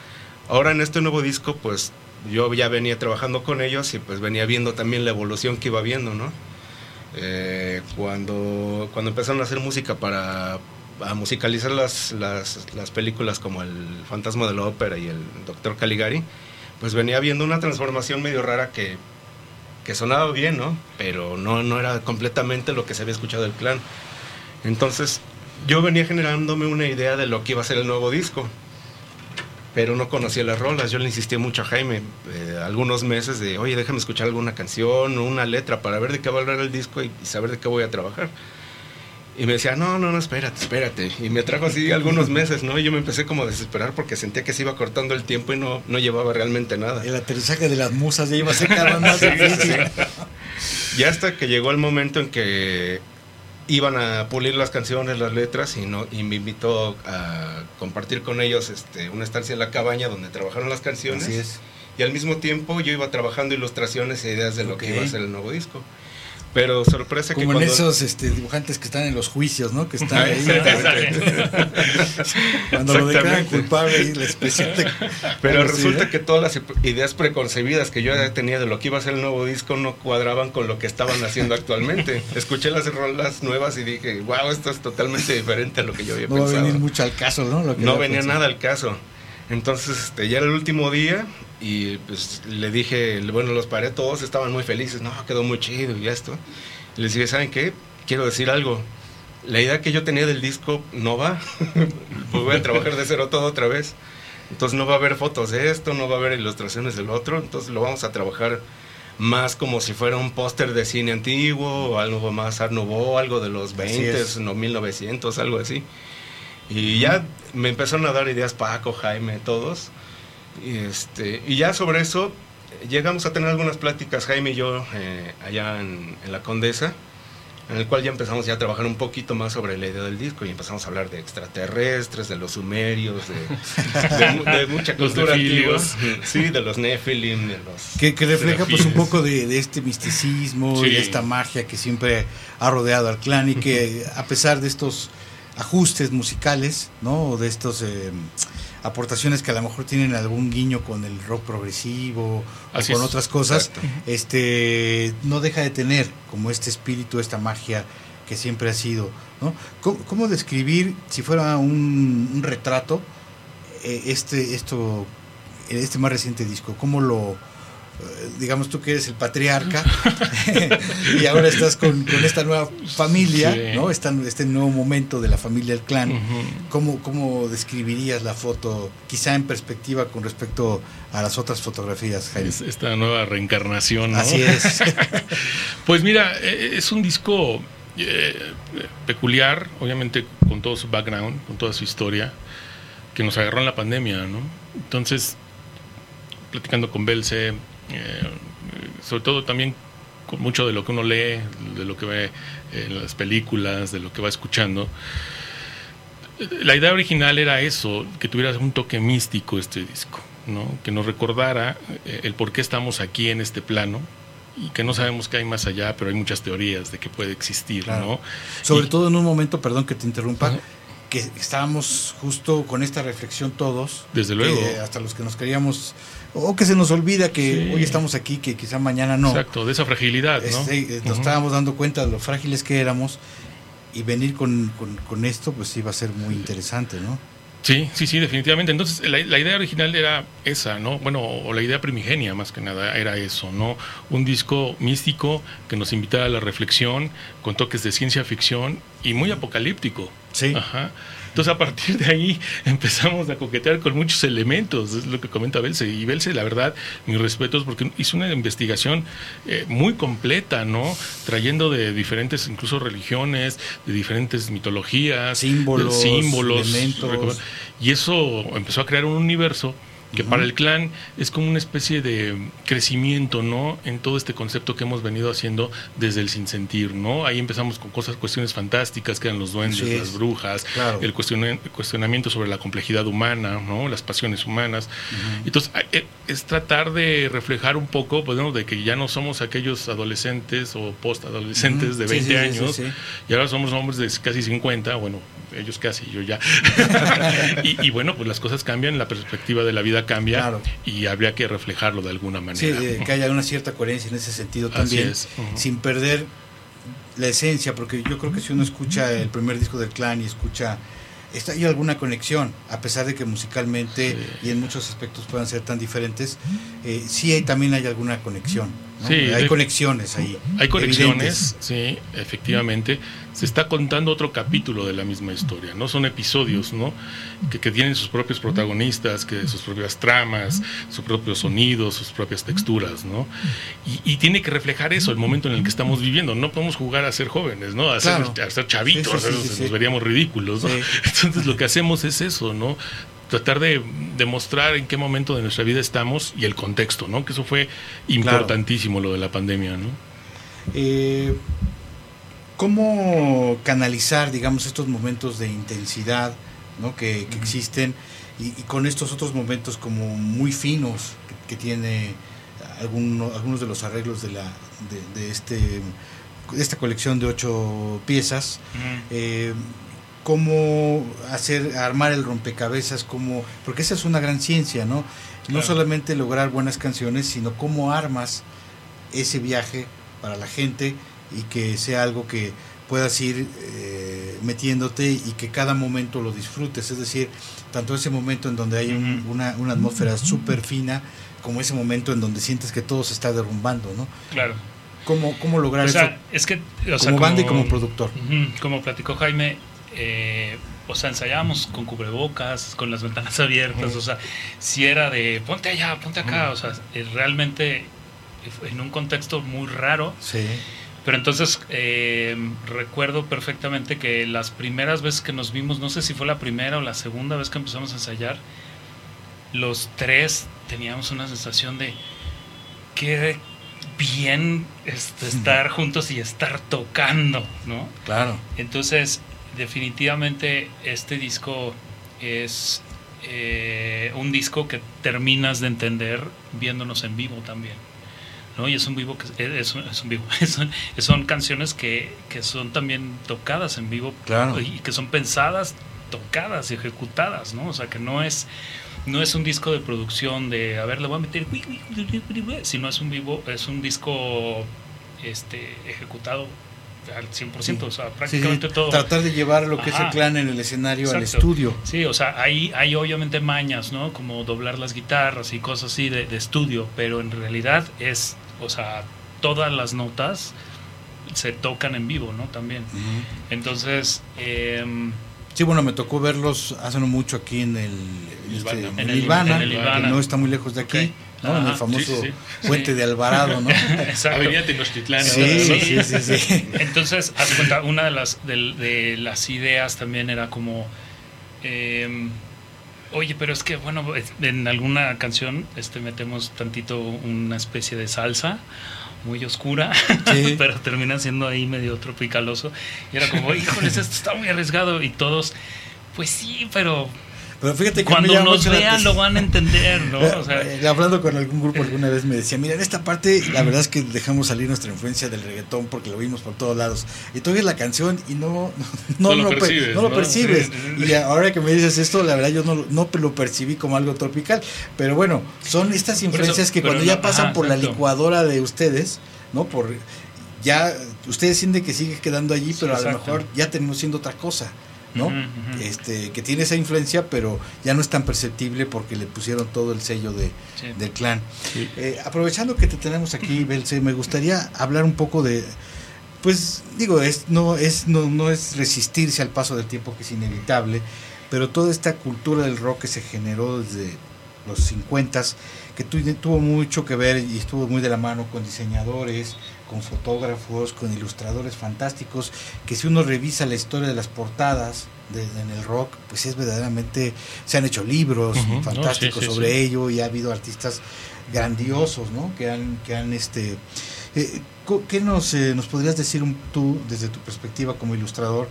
Ahora en este nuevo disco, pues yo ya venía trabajando con ellos y pues venía viendo también la evolución que iba viendo, ¿no? Eh, cuando, cuando empezaron a hacer música para a musicalizar las, las, las, películas como El Fantasma de la Ópera y El Doctor Caligari, pues venía viendo una transformación medio rara que, que sonaba bien, ¿no? Pero no, no era completamente lo que se había escuchado del clan. Entonces yo venía generándome una idea de lo que iba a ser el nuevo disco pero no conocía las rolas. Yo le insistí mucho a Jaime eh, algunos meses de, oye, déjame escuchar alguna canción o una letra para ver de qué va a hablar el disco y, saber de qué voy a trabajar. Y me decía, no, no, no, espérate, espérate. Y me trajo así algunos meses, ¿no? Y yo me empecé como a desesperar porque sentía que se iba cortando el tiempo y no, no llevaba realmente nada. El aterrizaje de las musas ya iba a ser cada más difícil. Ya hasta que llegó el momento en que iban a pulir las canciones, las letras y no y me invitó a compartir con ellos este, una estancia en la cabaña donde trabajaron las canciones. Y al mismo tiempo yo iba trabajando ilustraciones e ideas de lo que iba a ser el nuevo disco. Pero sorpresa Como que cuando... en esos este, dibujantes que están en los juicios, ¿no? Que están ahí. cuando lo declaran culpable y les Pero resulta que todas las ideas preconcebidas que yo tenía de lo que iba a ser el nuevo disco no cuadraban con lo que estaban haciendo actualmente. Escuché las rolas nuevas y dije, wow, esto es totalmente diferente a lo que yo había pensado. No venía mucho al caso, ¿no? no venía nada al caso. Entonces, este, ya era el último día y pues le dije, bueno, los paré todos, estaban muy felices, no, quedó muy chido y esto. Y les dije, ¿saben qué? Quiero decir algo. La idea que yo tenía del disco no va. pues voy a trabajar de cero todo otra vez. Entonces no va a haber fotos de esto, no va a haber ilustraciones del otro. Entonces lo vamos a trabajar más como si fuera un póster de cine antiguo, o algo más Art Nouveau, algo de los 20, no 1900, algo así. Y ya me empezaron a dar ideas Paco, Jaime, todos. Y, este, y ya sobre eso llegamos a tener algunas pláticas, Jaime y yo, eh, allá en, la Condesa, en el cual ya empezamos ya a trabajar un poquito más sobre la idea del disco y empezamos a hablar de extraterrestres, de los sumerios, de, mucha cultura antigua. Sí, de los Nephilim, de los... Que, refleja pues un poco de, este misticismo y de esta magia que siempre ha rodeado al clan y que a pesar de estos ajustes musicales, ¿no? De estos eh, aportaciones que a lo mejor tienen algún guiño con el rock progresivo o con otras cosas, este no deja de tener como este espíritu, esta magia que siempre ha sido, ¿no? ¿Cómo, describir si fuera un, retrato eh, este esto este más reciente disco? ¿Cómo lo digamos tú que eres el patriarca y ahora estás con, esta nueva familia, ¿no? este nuevo momento de la familia del clan. ¿Cómo, describirías la foto, quizá en perspectiva con respecto a las otras fotografías, Jaime? Esta nueva reencarnación, ¿no? Así es. pues mira, e, es un disco eh, peculiar, obviamente con todo su background, con toda su historia, que nos agarró en la pandemia, ¿no? Entonces, platicando con Belce, eh, sobre todo también con mucho de lo que uno lee, de lo que ve en las películas, de lo que va escuchando. La idea original era eso, que tuviera un toque místico este disco, ¿no? que nos recordara eh, el por qué estamos aquí en este plano, y que no sabemos qué hay más allá, pero hay muchas teorías de que puede existir, ¿no? Sobre todo en un momento, perdón que te interrumpa, que estábamos justo con esta reflexión todos. Desde luego. hasta los que nos queríamos o que se nos olvida que hoy estamos aquí, que quizá mañana no. Exacto, de esa fragilidad, ¿no? Este, nos estábamos dando cuenta de lo frágiles que éramos y venir con, con, con esto, pues sí va a ser muy interesante, ¿no? Sí, sí, sí, definitivamente. Entonces, la, la, idea original era esa, ¿no? Bueno, o la idea primigenia más que nada era eso, ¿no? Un disco místico que nos invitara a la reflexión, con toques de ciencia ficción y muy apocalíptico. Sí. Ajá. Entonces a partir de ahí empezamos a coquetear con muchos elementos, es lo que comenta Belce. Y Belce, la verdad, mis respetos, porque hizo una investigación eh, muy completa, ¿no? Trayendo de diferentes, incluso religiones, de diferentes mitologías, símbolos, símbolos elementos. Y eso empezó a crear un universo que para el clan es como una especie de crecimiento, ¿no? En todo este concepto que hemos venido haciendo desde el sinsentir, ¿no? Ahí empezamos con cosas, cuestiones fantásticas, que eran los duendes, Sí, las brujas, claro. el cuestiona- cuestionamiento sobre la complejidad humana, ¿no? Las pasiones humanas. Entonces, a- e- es tratar de reflejar un poco, pues, ¿no? de que ya no somos aquellos adolescentes o postadolescentes de Sí, 20 sí, sí, años, y ahora somos hombres de casi 50, bueno, ellos casi, yo ya. y, y bueno, pues las cosas cambian, la perspectiva de la vida cambia Claro. y habría que reflejarlo de alguna Sí, manera. eh, que haya una cierta coherencia en ese sentido también, es. Sin perder la esencia, porque yo creo que si uno escucha el primer disco del clan y escucha, está hay alguna conexión, a pesar de que musicalmente Sí. y en muchos aspectos puedan ser tan diferentes, eh, sí hay, también hay alguna conexión, ¿no? Sí, hay conexiones ahí. Hay conexiones, evidentes. sí, efectivamente. Se está contando otro capítulo de la misma historia, ¿no? Son episodios, ¿no? Que, que tienen sus propios protagonistas, que sus propias tramas, sus propios sonidos, sus propias texturas, ¿no? Y, y tiene que reflejar eso, el momento en el que estamos viviendo. No podemos jugar a ser jóvenes, ¿no? A ser, Claro. a ser chavitos, Sí, sí, nos veríamos ridículos, ¿no? Entonces lo que hacemos es eso, ¿no? Tratar de demostrar en qué momento de nuestra vida estamos y el contexto, ¿no? Que eso fue importantísimo lo de la pandemia, ¿no? Eh, ¿Cómo canalizar, digamos, estos momentos de intensidad ¿no? que, que existen y, y con estos otros momentos como muy finos que, que tiene alguno- algunos de los arreglos de, la, de, de este, de esta colección de ocho piezas? Eh, cómo hacer armar el rompecabezas cómo porque esa es una gran ciencia no no solamente lograr buenas canciones sino cómo armas ese viaje para la gente y que sea algo que puedas ir eh, metiéndote y que cada momento lo disfrutes. Es decir tanto ese momento en donde hay un- una, una atmósfera súper fina como ese momento en donde sientes que todo se está derrumbando no Claro. cómo cómo lograr O eso es que. O sea, como banda y como productor. Como platicó Jaime, eh, o sea, ensayábamos con cubrebocas, con las ventanas abiertas, o sea, si era de ponte allá, ponte acá, o sea, eh, realmente en un contexto muy raro, sí. Pero entonces eh, recuerdo perfectamente que las primeras veces que nos vimos, no sé si fue la primera o la segunda vez que empezamos a ensayar, los tres teníamos una sensación de qué bien este, estar juntos y estar tocando, ¿no? claro. Entonces, definitivamente este disco es eh, un disco que terminas de entender viéndonos en vivo también. ¿no? Y es un vivo que es, un- es un vivo. Son, son canciones que, que son también tocadas en vivo Claro. y que son pensadas, tocadas y ejecutadas, ¿no? O sea que no es no es un disco de producción de a ver le voy a meter sino es un vivo es un disco este ejecutado al 100%, o sea, prácticamente Sí, sí, todo. Tratar de llevar lo que es el clan en el escenario al estudio. Sí, o sea, hay, hay obviamente mañas, ¿no? Como doblar las guitarras y cosas así de, de estudio, pero en realidad es, o sea, todas las notas se tocan en vivo, ¿no? También. Entonces, em, Sí, bueno, me tocó verlos hace no mucho aquí en el, Ilvana. este, En en el- Ilvana, en el que no está muy lejos de aquí. ¿No? en el famoso sí, sí, sí. puente Sí. de Alvarado, ¿no? exacto. Avenida Tenochtitlán. sí, sí, sí, sí. Entonces, haz cuenta, una de las, de, de las ideas también era como, em, oye, pero es que, bueno, en alguna canción este, metemos tantito una especie de salsa muy oscura, Sí. pero termina siendo ahí medio tropicaloso. Y era como, híjoles, esto está muy arriesgado. Y todos, pues sí, pero Pero fíjate que cuando nos vean lo van a entender, ¿no? O sea, Eh, hablando con algún grupo alguna vez me decía, mira, en esta parte la verdad es que dejamos salir nuestra influencia del reggaetón porque lo vimos por todos lados. Y tú oyes la canción y no, no, No lo no percibes, no lo percibes. Y ahora que me dices esto, la verdad yo no, no lo percibí como algo tropical. Pero bueno, son estas influencias eso, que cuando ya pasan ajá, por la licuadora de ustedes, ¿no? Por ya ustedes sienten que sigue quedando allí, Sí, pero a lo mejor ya tenemos siendo otra cosa, ¿no? Este, que tiene esa influencia, pero ya no es tan perceptible porque le pusieron todo el sello de, Sí. del clan. Sí. Eh, aprovechando que te tenemos aquí, Belce, me gustaría hablar un poco de, pues digo, es, no, es, no, no es resistirse al paso del tiempo que es inevitable, pero toda esta cultura del rock que se generó desde los 50 que tu- tuvo mucho que ver y estuvo muy de la mano con diseñadores, con fotógrafos, con ilustradores fantásticos, que si uno revisa la historia de las portadas de- en el rock, pues es verdaderamente, se han hecho libros no, fantásticos sí, sí, sobre sí. ello y ha habido artistas grandiosos, ¿no? Que han, que han este, eh, ¿qué nos, eh, nos podrías decir un- tú desde tu perspectiva como ilustrador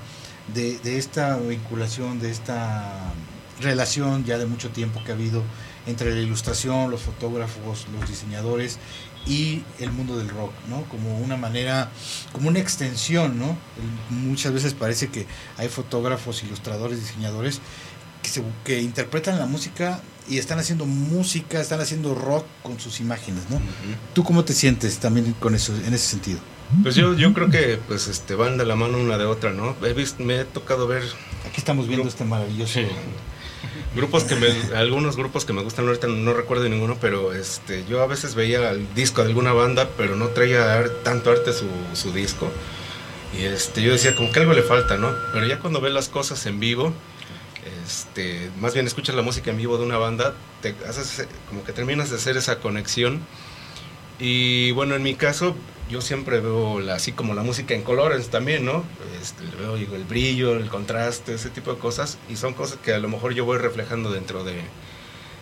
de, de esta vinculación, de esta relación ya de mucho tiempo que ha habido entre la ilustración, los fotógrafos, los diseñadores y el mundo del rock, ¿no? Como una manera, como una extensión, ¿no? Muchas veces parece que hay fotógrafos, ilustradores, diseñadores que, se- que interpretan la música y están haciendo música, están haciendo rock con sus imágenes, ¿no? ¿Tú cómo te sientes también con eso, en ese sentido? Pues yo, yo creo que pues este van de la mano una de otra, ¿no? He visto, me he tocado ver Aquí estamos viendo este maravilloso. Sí. Grupos que me, algunos grupos que me gustan ahorita no recuerdo ninguno, pero este yo a veces veía el disco de alguna banda, pero no traía tanto arte su, su disco. Y este yo decía como que algo le falta, ¿no? Pero ya cuando ves las cosas en vivo, este, más bien escuchas la música en vivo de una banda, te haces como que terminas de hacer esa conexión. Y bueno, en mi caso, yo siempre veo la, así como la música en colores también, ¿no? Este, veo digo, el brillo, el contraste, ese tipo de cosas. Y son cosas que a lo mejor yo voy reflejando dentro de,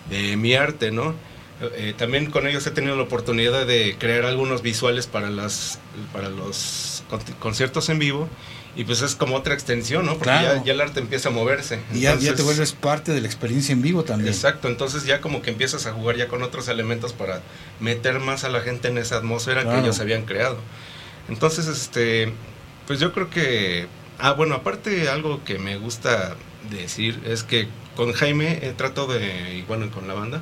de mi arte, ¿no? Eh, también con ellos he tenido la oportunidad de crear algunos visuales para, las, para los con- conciertos en vivo. Y pues es como otra extensión, ¿no? Porque Claro. ya, ya el arte empieza a moverse. Y ya, ya te vuelves parte de la experiencia en vivo también. Exacto, entonces ya como que empiezas a jugar ya con otros elementos para meter más a la gente en esa atmósfera Claro. que ellos habían creado. Entonces, este, pues yo creo que, ah, bueno, aparte algo que me gusta decir es que con Jaime he tratado de, y bueno, con la banda,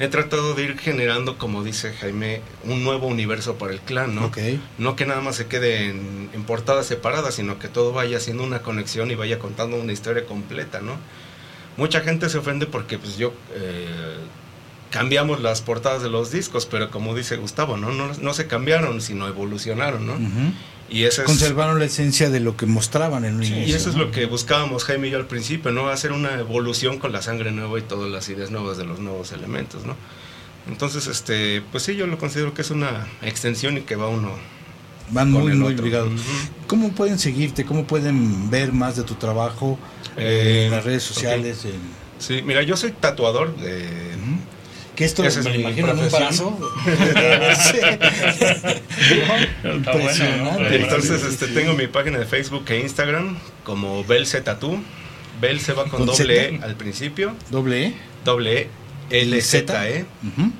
he tratado de ir generando, como dice Jaime, un nuevo universo para el clan, ¿no? Ok. No que nada más se quede en, en portadas separadas, sino que todo vaya haciendo una conexión y vaya contando una historia completa, ¿no? Mucha gente se ofende porque pues yo eh, cambiamos las portadas de los discos, pero como dice Gustavo, ¿no? No, no se cambiaron, sino evolucionaron, ¿no? Ujú. Y eso es, Conservaron la esencia de lo que mostraban en un y inicio. eso es ¿no? lo que buscábamos Jaime y yo al principio, ¿no? Hacer una evolución con la sangre nueva y todas las ideas nuevas de los nuevos elementos, ¿no? Entonces, este, pues sí, yo lo considero que es una extensión y que va uno Van muy, muy ligados. Ujú. ¿Cómo pueden seguirte? ¿Cómo pueden ver más de tu trabajo Eh, en las redes sociales? en- Sí, mira, yo soy tatuador de... Ujú. Que esto Esa es me lo mi imagino en un brazo. Impresionante. Entonces, este, tengo mi página de Facebook e Instagram como Belce Tatú. Belce va con, ¿Con doble Z? E al principio, Doble E. doble E, L Z E Ujú.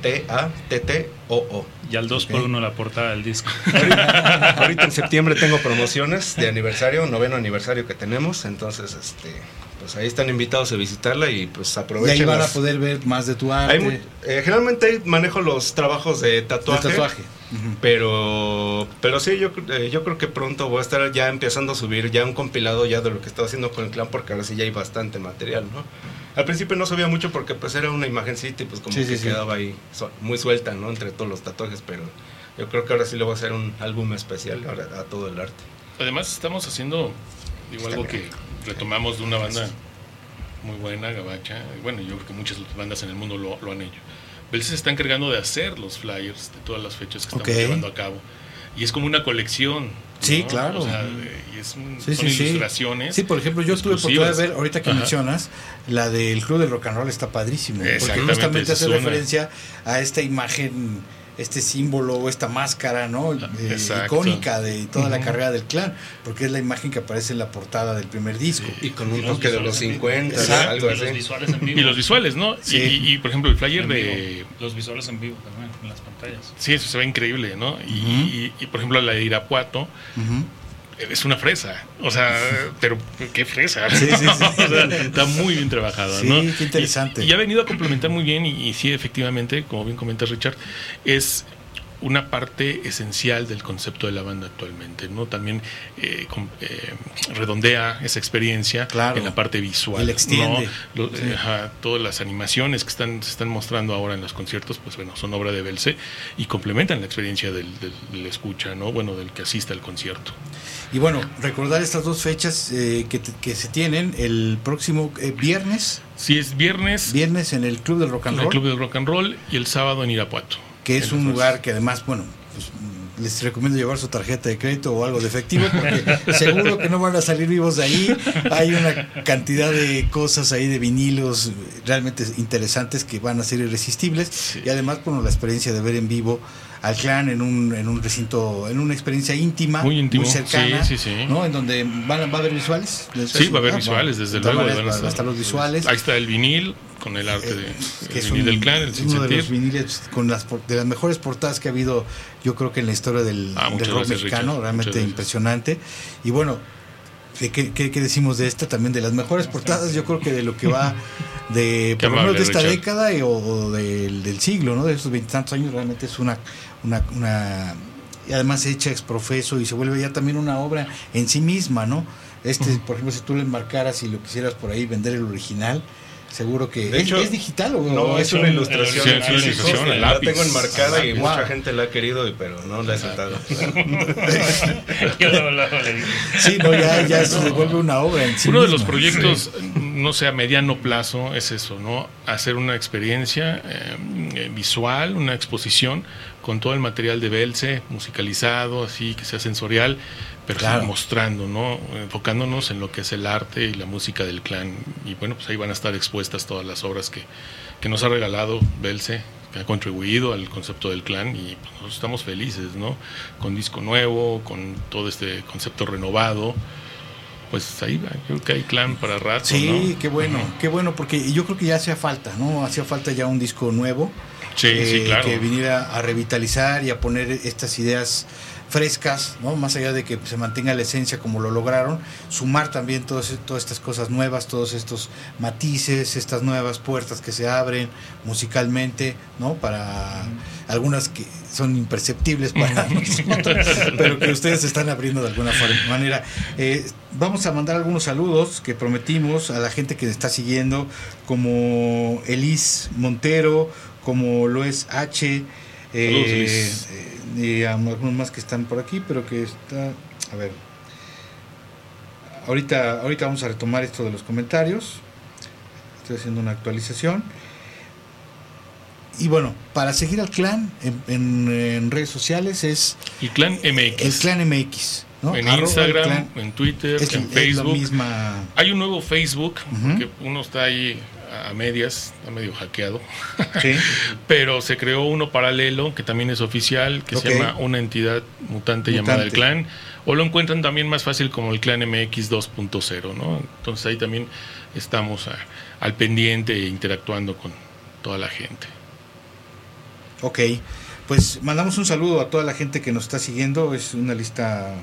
T A T T O O. Y al 2 por Ok. 1 la portada del disco. Ahorita en septiembre tengo promociones de aniversario, noveno aniversario que tenemos, entonces este pues ahí están invitados a visitarla y pues Y aprovechen. ahí van a poder ver más de tu arte. Hay eh, generalmente manejo los trabajos de de tatuaje. Pero, pero sí, yo, eh, yo creo que pronto voy a estar ya empezando a subir ya un compilado ya de lo que estaba haciendo con el clan porque ahora sí ya hay bastante material, ¿no? Al principio no subía mucho porque pues era una imagencita y pues como Sí, que sí, sí. quedaba ahí muy suelta, ¿no? Entre todos los tatuajes, pero yo creo que ahora sí le voy a hacer un álbum especial ahora a todo el arte. Además estamos haciendo digo, algo que retomamos de una banda muy buena, gabacha. Bueno, yo creo que muchas bandas en el mundo lo, lo han hecho. Belce se está encargando de hacer los flyers de todas las fechas que estamos Ok. llevando a cabo. Y es como una colección. Sí, ¿no? claro. O sea, y es un- Sí, son sí, ilustraciones. Sí, por ejemplo, yo tuve oportunidad de ver, ahorita que Ajá. mencionas, la del Club del Rock and Roll está padrísimo. Porque justamente hace referencia a esta imagen, este símbolo o esta máscara, ¿no? Eh, icónica de toda la carrera del clan, porque es la imagen que aparece en la portada del primer disco. Y con un toque de los en vivo. 50, Exacto. algo Y los visuales en vivo. Y los visuales, ¿no? Sí. Y, y- y, por ejemplo, el flyer En de. vivo. Los visuales en vivo también, en las pantallas. Sí, eso se ve increíble, ¿no? Y, Ujú. y- y, por ejemplo, la de Irapuato Ujú. Es una fresa. O sea, pero qué fresa. Sí, sí, sí. O sea, está muy bien trabajado, Sí, ¿no? qué interesante. Y, y ha venido a complementar muy bien, y, y sí, efectivamente, como bien comenta Richard, es una parte esencial del concepto de la banda actualmente, ¿no? También eh, con- eh, redondea esa experiencia Claro. en la parte visual. Y la extiende. ¿no? Lo- Sí. eh, ajá, todas las animaciones que están, se están mostrando ahora en los conciertos, pues bueno, son obra de Belce y complementan la experiencia del, del, del escucha, ¿no? Bueno, del que asista al concierto. Y bueno, recordar estas dos fechas eh, que, que se tienen el próximo eh, viernes, Si es viernes, viernes en el Club del Rock and en el Roll, Club de Rock and Roll y el sábado en Irapuato. Que es un lugar que además, bueno, pues, les recomiendo llevar su tarjeta de crédito o algo de efectivo, porque seguro que no van a salir vivos de ahí. Hay una cantidad de cosas ahí de vinilos realmente interesantes que van a ser irresistibles. Y además, bueno, la experiencia de ver en vivo al clan en un, en un recinto, en una experiencia íntima, Muy íntimo, cercana, sí, sí, sí. ¿no? En donde van, va a haber visuales. Sí, va a haber visuales, desde luego. van a van a estar los visuales. Ahí está el vinil con el arte de, Eh, el que es vinil un- del clan, el es sin uno de los viniles con las de las mejores portadas que ha habido yo creo que en la historia del, Ah, del rock gracias, mexicano Richard. realmente impresionante y bueno ¿qué, qué, qué- decimos de esta también de las mejores portadas yo creo que de lo que va de Qué por lo menos de esta Richard. década y, o, o del, del siglo no de esos veintitantos años realmente es una una, una y además hecha ex profeso y se vuelve ya también una obra en sí misma no este por ejemplo si tú le enmarcaras y lo quisieras por ahí vender el original seguro que De ¿es, hecho, es digital o No, es una un- ilustración. Sí, en es una ilustración, el La lápiz. tengo enmarcada y Wow. mucha gente la ha querido, pero no la he digo. Sí, no, ya, ya se vuelve una obra en sí Uno de los misma. proyectos, no sé, a mediano plazo es eso, ¿no? Hacer una experiencia eh, visual, una exposición con todo el material de Belce, musicalizado, así, que sea sensorial, pero Claro. mostrando, ¿no? Enfocándonos en lo que es el arte y la música del clan. Y bueno, pues ahí van a estar expuestas todas las obras que, que nos ha regalado Belce, que ha contribuido al concepto del clan y pues, nosotros estamos felices, ¿no? Con disco nuevo, con todo este concepto renovado. Pues ahí va, creo que hay clan para rato, Sí, ¿no? qué bueno, qué bueno, porque yo creo que ya hacía falta, ¿no? Hacía falta ya un disco nuevo. Sí, sí, eh, claro. Que viniera a revitalizar y a poner estas ideas frescas, ¿no? Más allá de que se mantenga la esencia como lo lograron, sumar también todas, todas estas cosas nuevas, todos estos matices, estas nuevas puertas que se abren musicalmente, ¿no? Para algunas que son imperceptibles para nosotros, pero que ustedes están abriendo de alguna manera. Eh, vamos a mandar algunos saludos que prometimos a la gente que está siguiendo, como Elis Montero, como lo es H, eh, eh, y algunos más que están por aquí, pero que está, a ver, ahorita, ahorita vamos a retomar esto de los comentarios. Estoy haciendo una actualización. Y bueno, para seguir al clan en, en- en redes sociales es Y Clan MX. el clan MX. ¿no? En Arroba el Instagram, clan. en Twitter, es, en Facebook. misma. Hay un nuevo Facebook, porque uno está ahí a medias, está medio hackeado, Sí. pero se creó uno paralelo que también es oficial, que se llama una entidad mutante, llamada el clan, o lo encuentran también más fácil como el clan MX 2.0, ¿no? Entonces ahí también estamos a- al pendiente e interactuando con toda la gente. Ok, pues mandamos un saludo a toda la gente que nos está siguiendo. Es una lista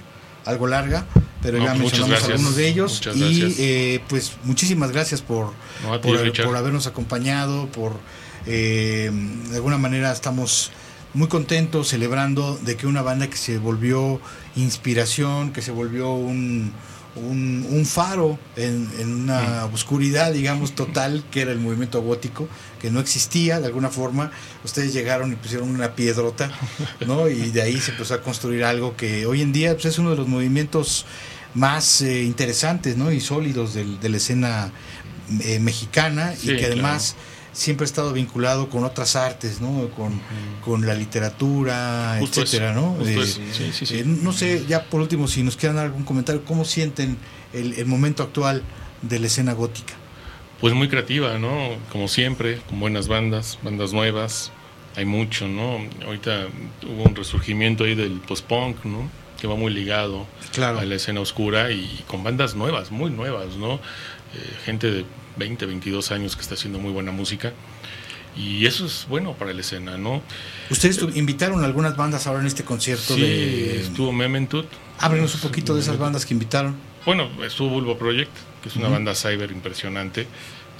algo larga, pero No, ya pues mencionamos algunos de ellos. Muchas y eh, pues muchísimas gracias por, No, a ti, por, por habernos acompañado, por eh, de alguna manera estamos muy contentos celebrando de que una banda que se volvió inspiración, que se volvió un, un, un faro en, en una oscuridad, digamos, total, que era el movimiento gótico, que no existía de alguna forma. Ustedes llegaron y pusieron una piedrota, ¿no? Y de ahí se empezó a construir algo que hoy en día pues, es uno de los movimientos más eh, interesantes, ¿no? Y sólidos del- de la escena eh, mexicana Sí, y que además siempre ha estado vinculado con otras artes, ¿no? Con, con la literatura, Justo etcétera, eso, ¿no? Eh. Sí, sí, sí. eh, no sé, ya por último, si nos quieran dar algún comentario, ¿cómo sienten el, el momento actual de la escena gótica? Pues muy creativa, ¿no? Como siempre, con buenas bandas, bandas nuevas, hay mucho, ¿no? Ahorita hubo un resurgimiento ahí del post-punk, ¿no? Que va muy ligado Claro. a la escena oscura y con bandas nuevas, muy nuevas, ¿no? Eh, gente de 20, 22 años que está haciendo muy buena música. Y eso es bueno para la escena, ¿no? Ustedes invitaron a algunas bandas ahora en este concierto Sí, de... estuvo Mementut. Háblenos un poquito de esas bandas que invitaron. Bueno, estuvo Bulbo Project, que es una banda cyber impresionante,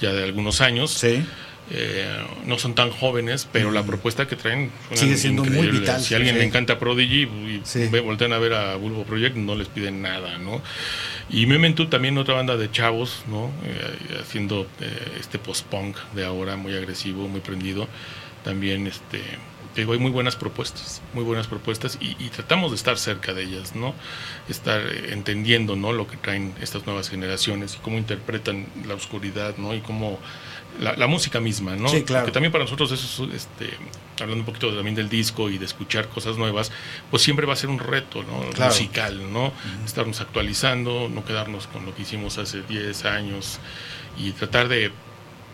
ya de algunos años. Sí. eh, no son tan jóvenes, pero la propuesta que traen sigue siendo muy vital. Si a alguien le encanta Prodigy y voltean a ver a Bulbo Project, no les piden nada, ¿no? Y Memento también otra banda de chavos, ¿no? Eh, haciendo eh, este post-punk de ahora, muy agresivo, muy prendido. También este hay muy buenas propuestas, muy buenas propuestas y, tratamos de estar cerca de ellas, ¿no? Estar entendiendo, ¿no? Lo que traen estas nuevas generaciones y cómo interpretan la oscuridad, ¿no? Y cómo la, música misma, ¿no? Sí, claro. Porque también para nosotros eso, este, hablando un poquito también del disco y de escuchar cosas nuevas, pues siempre va a ser un reto, ¿no? Musical, ¿no? Estarnos actualizando, no quedarnos con lo que hicimos hace 10 años y tratar de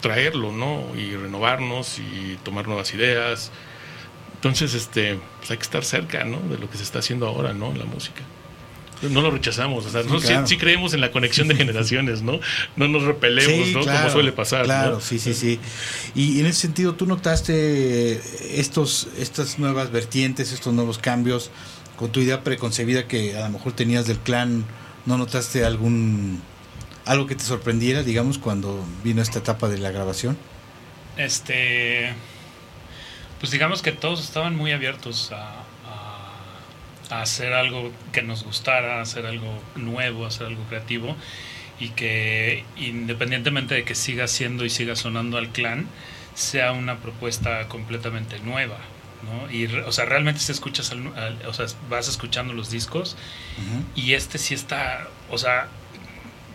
traerlo, ¿no? Y renovarnos y tomar nuevas ideas. Entonces, este, pues hay que estar cerca, ¿no? De lo que se está haciendo ahora, ¿no? En la música no lo rechazamos, o sea, sí, creemos en la conexión de generaciones, ¿no? No nos repelemos, ¿no? Como suele pasar. Claro, sí, sí, sí. Y en ese sentido, ¿tú notaste estos, estas nuevas vertientes, estos nuevos cambios con tu idea preconcebida que a lo mejor tenías del clan? ¿No notaste algún algo que te sorprendiera, digamos, cuando vino esta etapa de la grabación? Este, pues digamos que todos estaban muy abiertos a, a hacer algo que nos gustara, hacer algo nuevo, hacer algo creativo y que independientemente de que siga siendo y siga sonando al clan, sea una propuesta completamente nueva. ¿no? Y, o sea, realmente si escuchas, o sea, vas escuchando los discos y este sí está, o sea,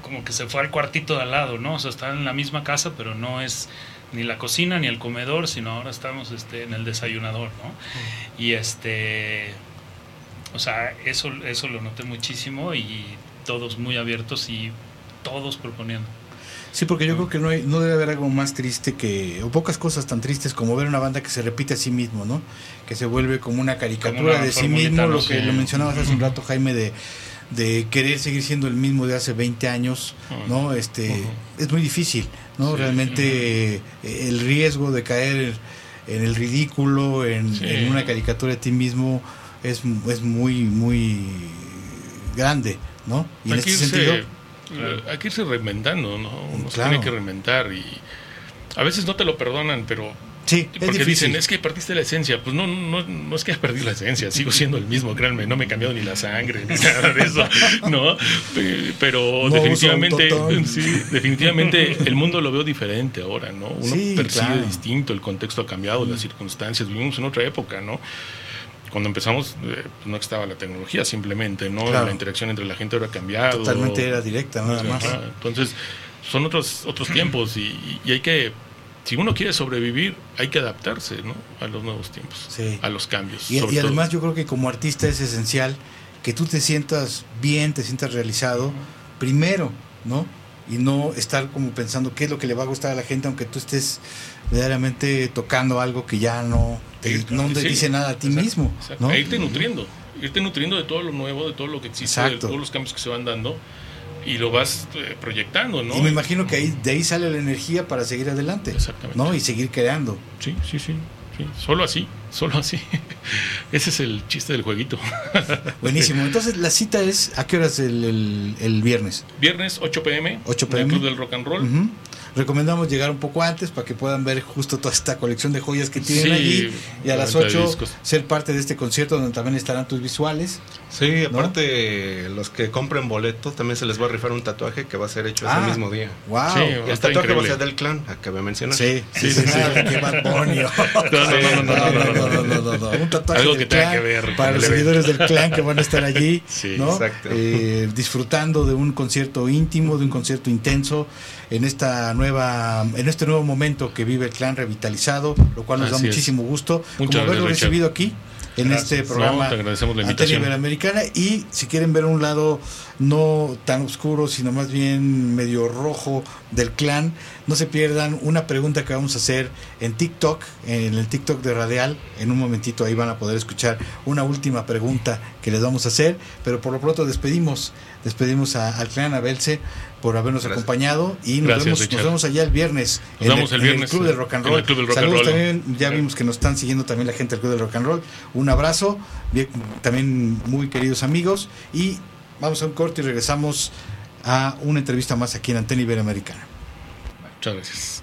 como que se fue al cuartito de al lado, ¿no? O sea, está en la misma casa, pero no es ni la cocina ni el comedor, sino ahora estamos este, en el desayunador, ¿no? Y este o sea, eso, eso lo noté muchísimo y todos muy abiertos y todos proponiendo. Sí, porque yo creo que no, hay, no debe haber algo más triste que, o pocas cosas tan tristes como ver una banda que se repite a sí mismo, ¿no? Que se vuelve como una caricatura de sí mismo, lo que lo mencionabas hace un rato, Jaime, de, de querer seguir siendo el mismo de hace 20 años, ¿no? Este, Es muy difícil, ¿no? Realmente eh, el riesgo de caer en el ridículo, en, en una caricatura de ti mismo, es, es muy, muy grande, ¿no? Y en este sentido... Hay que irse reinventando, ¿no? Uno se tiene que reinventar y a veces no te lo perdonan, pero Sí, porque dicen, es que perdiste la esencia. Pues no, no, no es que perdí la esencia, sigo siendo el mismo, créanme, no me he cambiado ni la sangre, ni nada de eso, ¿no? Pero definitivamente, sí, definitivamente el mundo lo veo diferente ahora, ¿no? Uno percibe distinto, el contexto ha cambiado, las circunstancias, vivimos en otra época, ¿no? Cuando empezamos eh, no estaba la tecnología simplemente, ¿no? La interacción entre la gente era cambiado. Totalmente era directa, nada más. Entonces, son otros, otros tiempos y, hay que, si uno quiere sobrevivir, hay que adaptarse, ¿no? A los nuevos tiempos, a los cambios. Y, además yo creo que como artista es esencial que tú te sientas bien, te sientas realizado, primero, ¿no? Y no estar como pensando qué es lo que le va a gustar a la gente, aunque tú estés verdaderamente tocando algo que ya no te, no te dice nada a ti mismo. ¿no? E irte nutriendo, irte nutriendo de todo lo nuevo, de todo lo que existe, de todos los cambios que se van dando y lo vas eh, proyectando, ¿no? Y me imagino que ahí, de ahí sale la energía para seguir adelante. Exactamente. ¿no? Y seguir creando. Sí, sí, sí. Sí. Solo así, solo así. Ese es el chiste del jueguito. Buenísimo. Entonces, la cita es, ¿a qué horas el, el, viernes? Viernes, 8 pm. 8 pm. En el Club del Rock and Roll recomendamos llegar un poco antes para que puedan ver justo toda esta colección de joyas que tienen allí y a las 8 ser parte de este concierto donde también estarán tus visuales. Sí, aparte los que compren boletos también se les va a rifar un tatuaje que va a ser hecho ese ah, mismo día. Wow. y el tatuaje va a ser del clan, acabé de mencionar. Sí, sí, sí. sí, No, no, no, no, no, Un tatuaje Algo que tenga que ver para los seguidores del clan que van a estar allí, ¿no? Eh, disfrutando de un concierto íntimo, de un concierto intenso en esta nueva en este nuevo momento que vive el clan revitalizado, lo cual nos da muchísimo gusto como haberlo recibido aquí en este programa no, la invitación. Americana y si quieren ver un lado no tan oscuro sino más bien medio rojo del clan no se pierdan una pregunta que vamos a hacer en TikTok en el TikTok de Radial. En un momentito ahí van a poder escuchar una última pregunta que les vamos a hacer. Pero por lo pronto despedimos despedimos al clan Abelce por habernos acompañado y nos, vemos, nos vemos allá el viernes, en, el, viernes Club del Rock and Roll. Saludos también, ya vimos que nos están siguiendo también la gente del Club del Rock and Roll. Un abrazo, también muy queridos amigos. Y vamos a un corte y regresamos a una entrevista más aquí en Antena Iberoamericana. チャンです。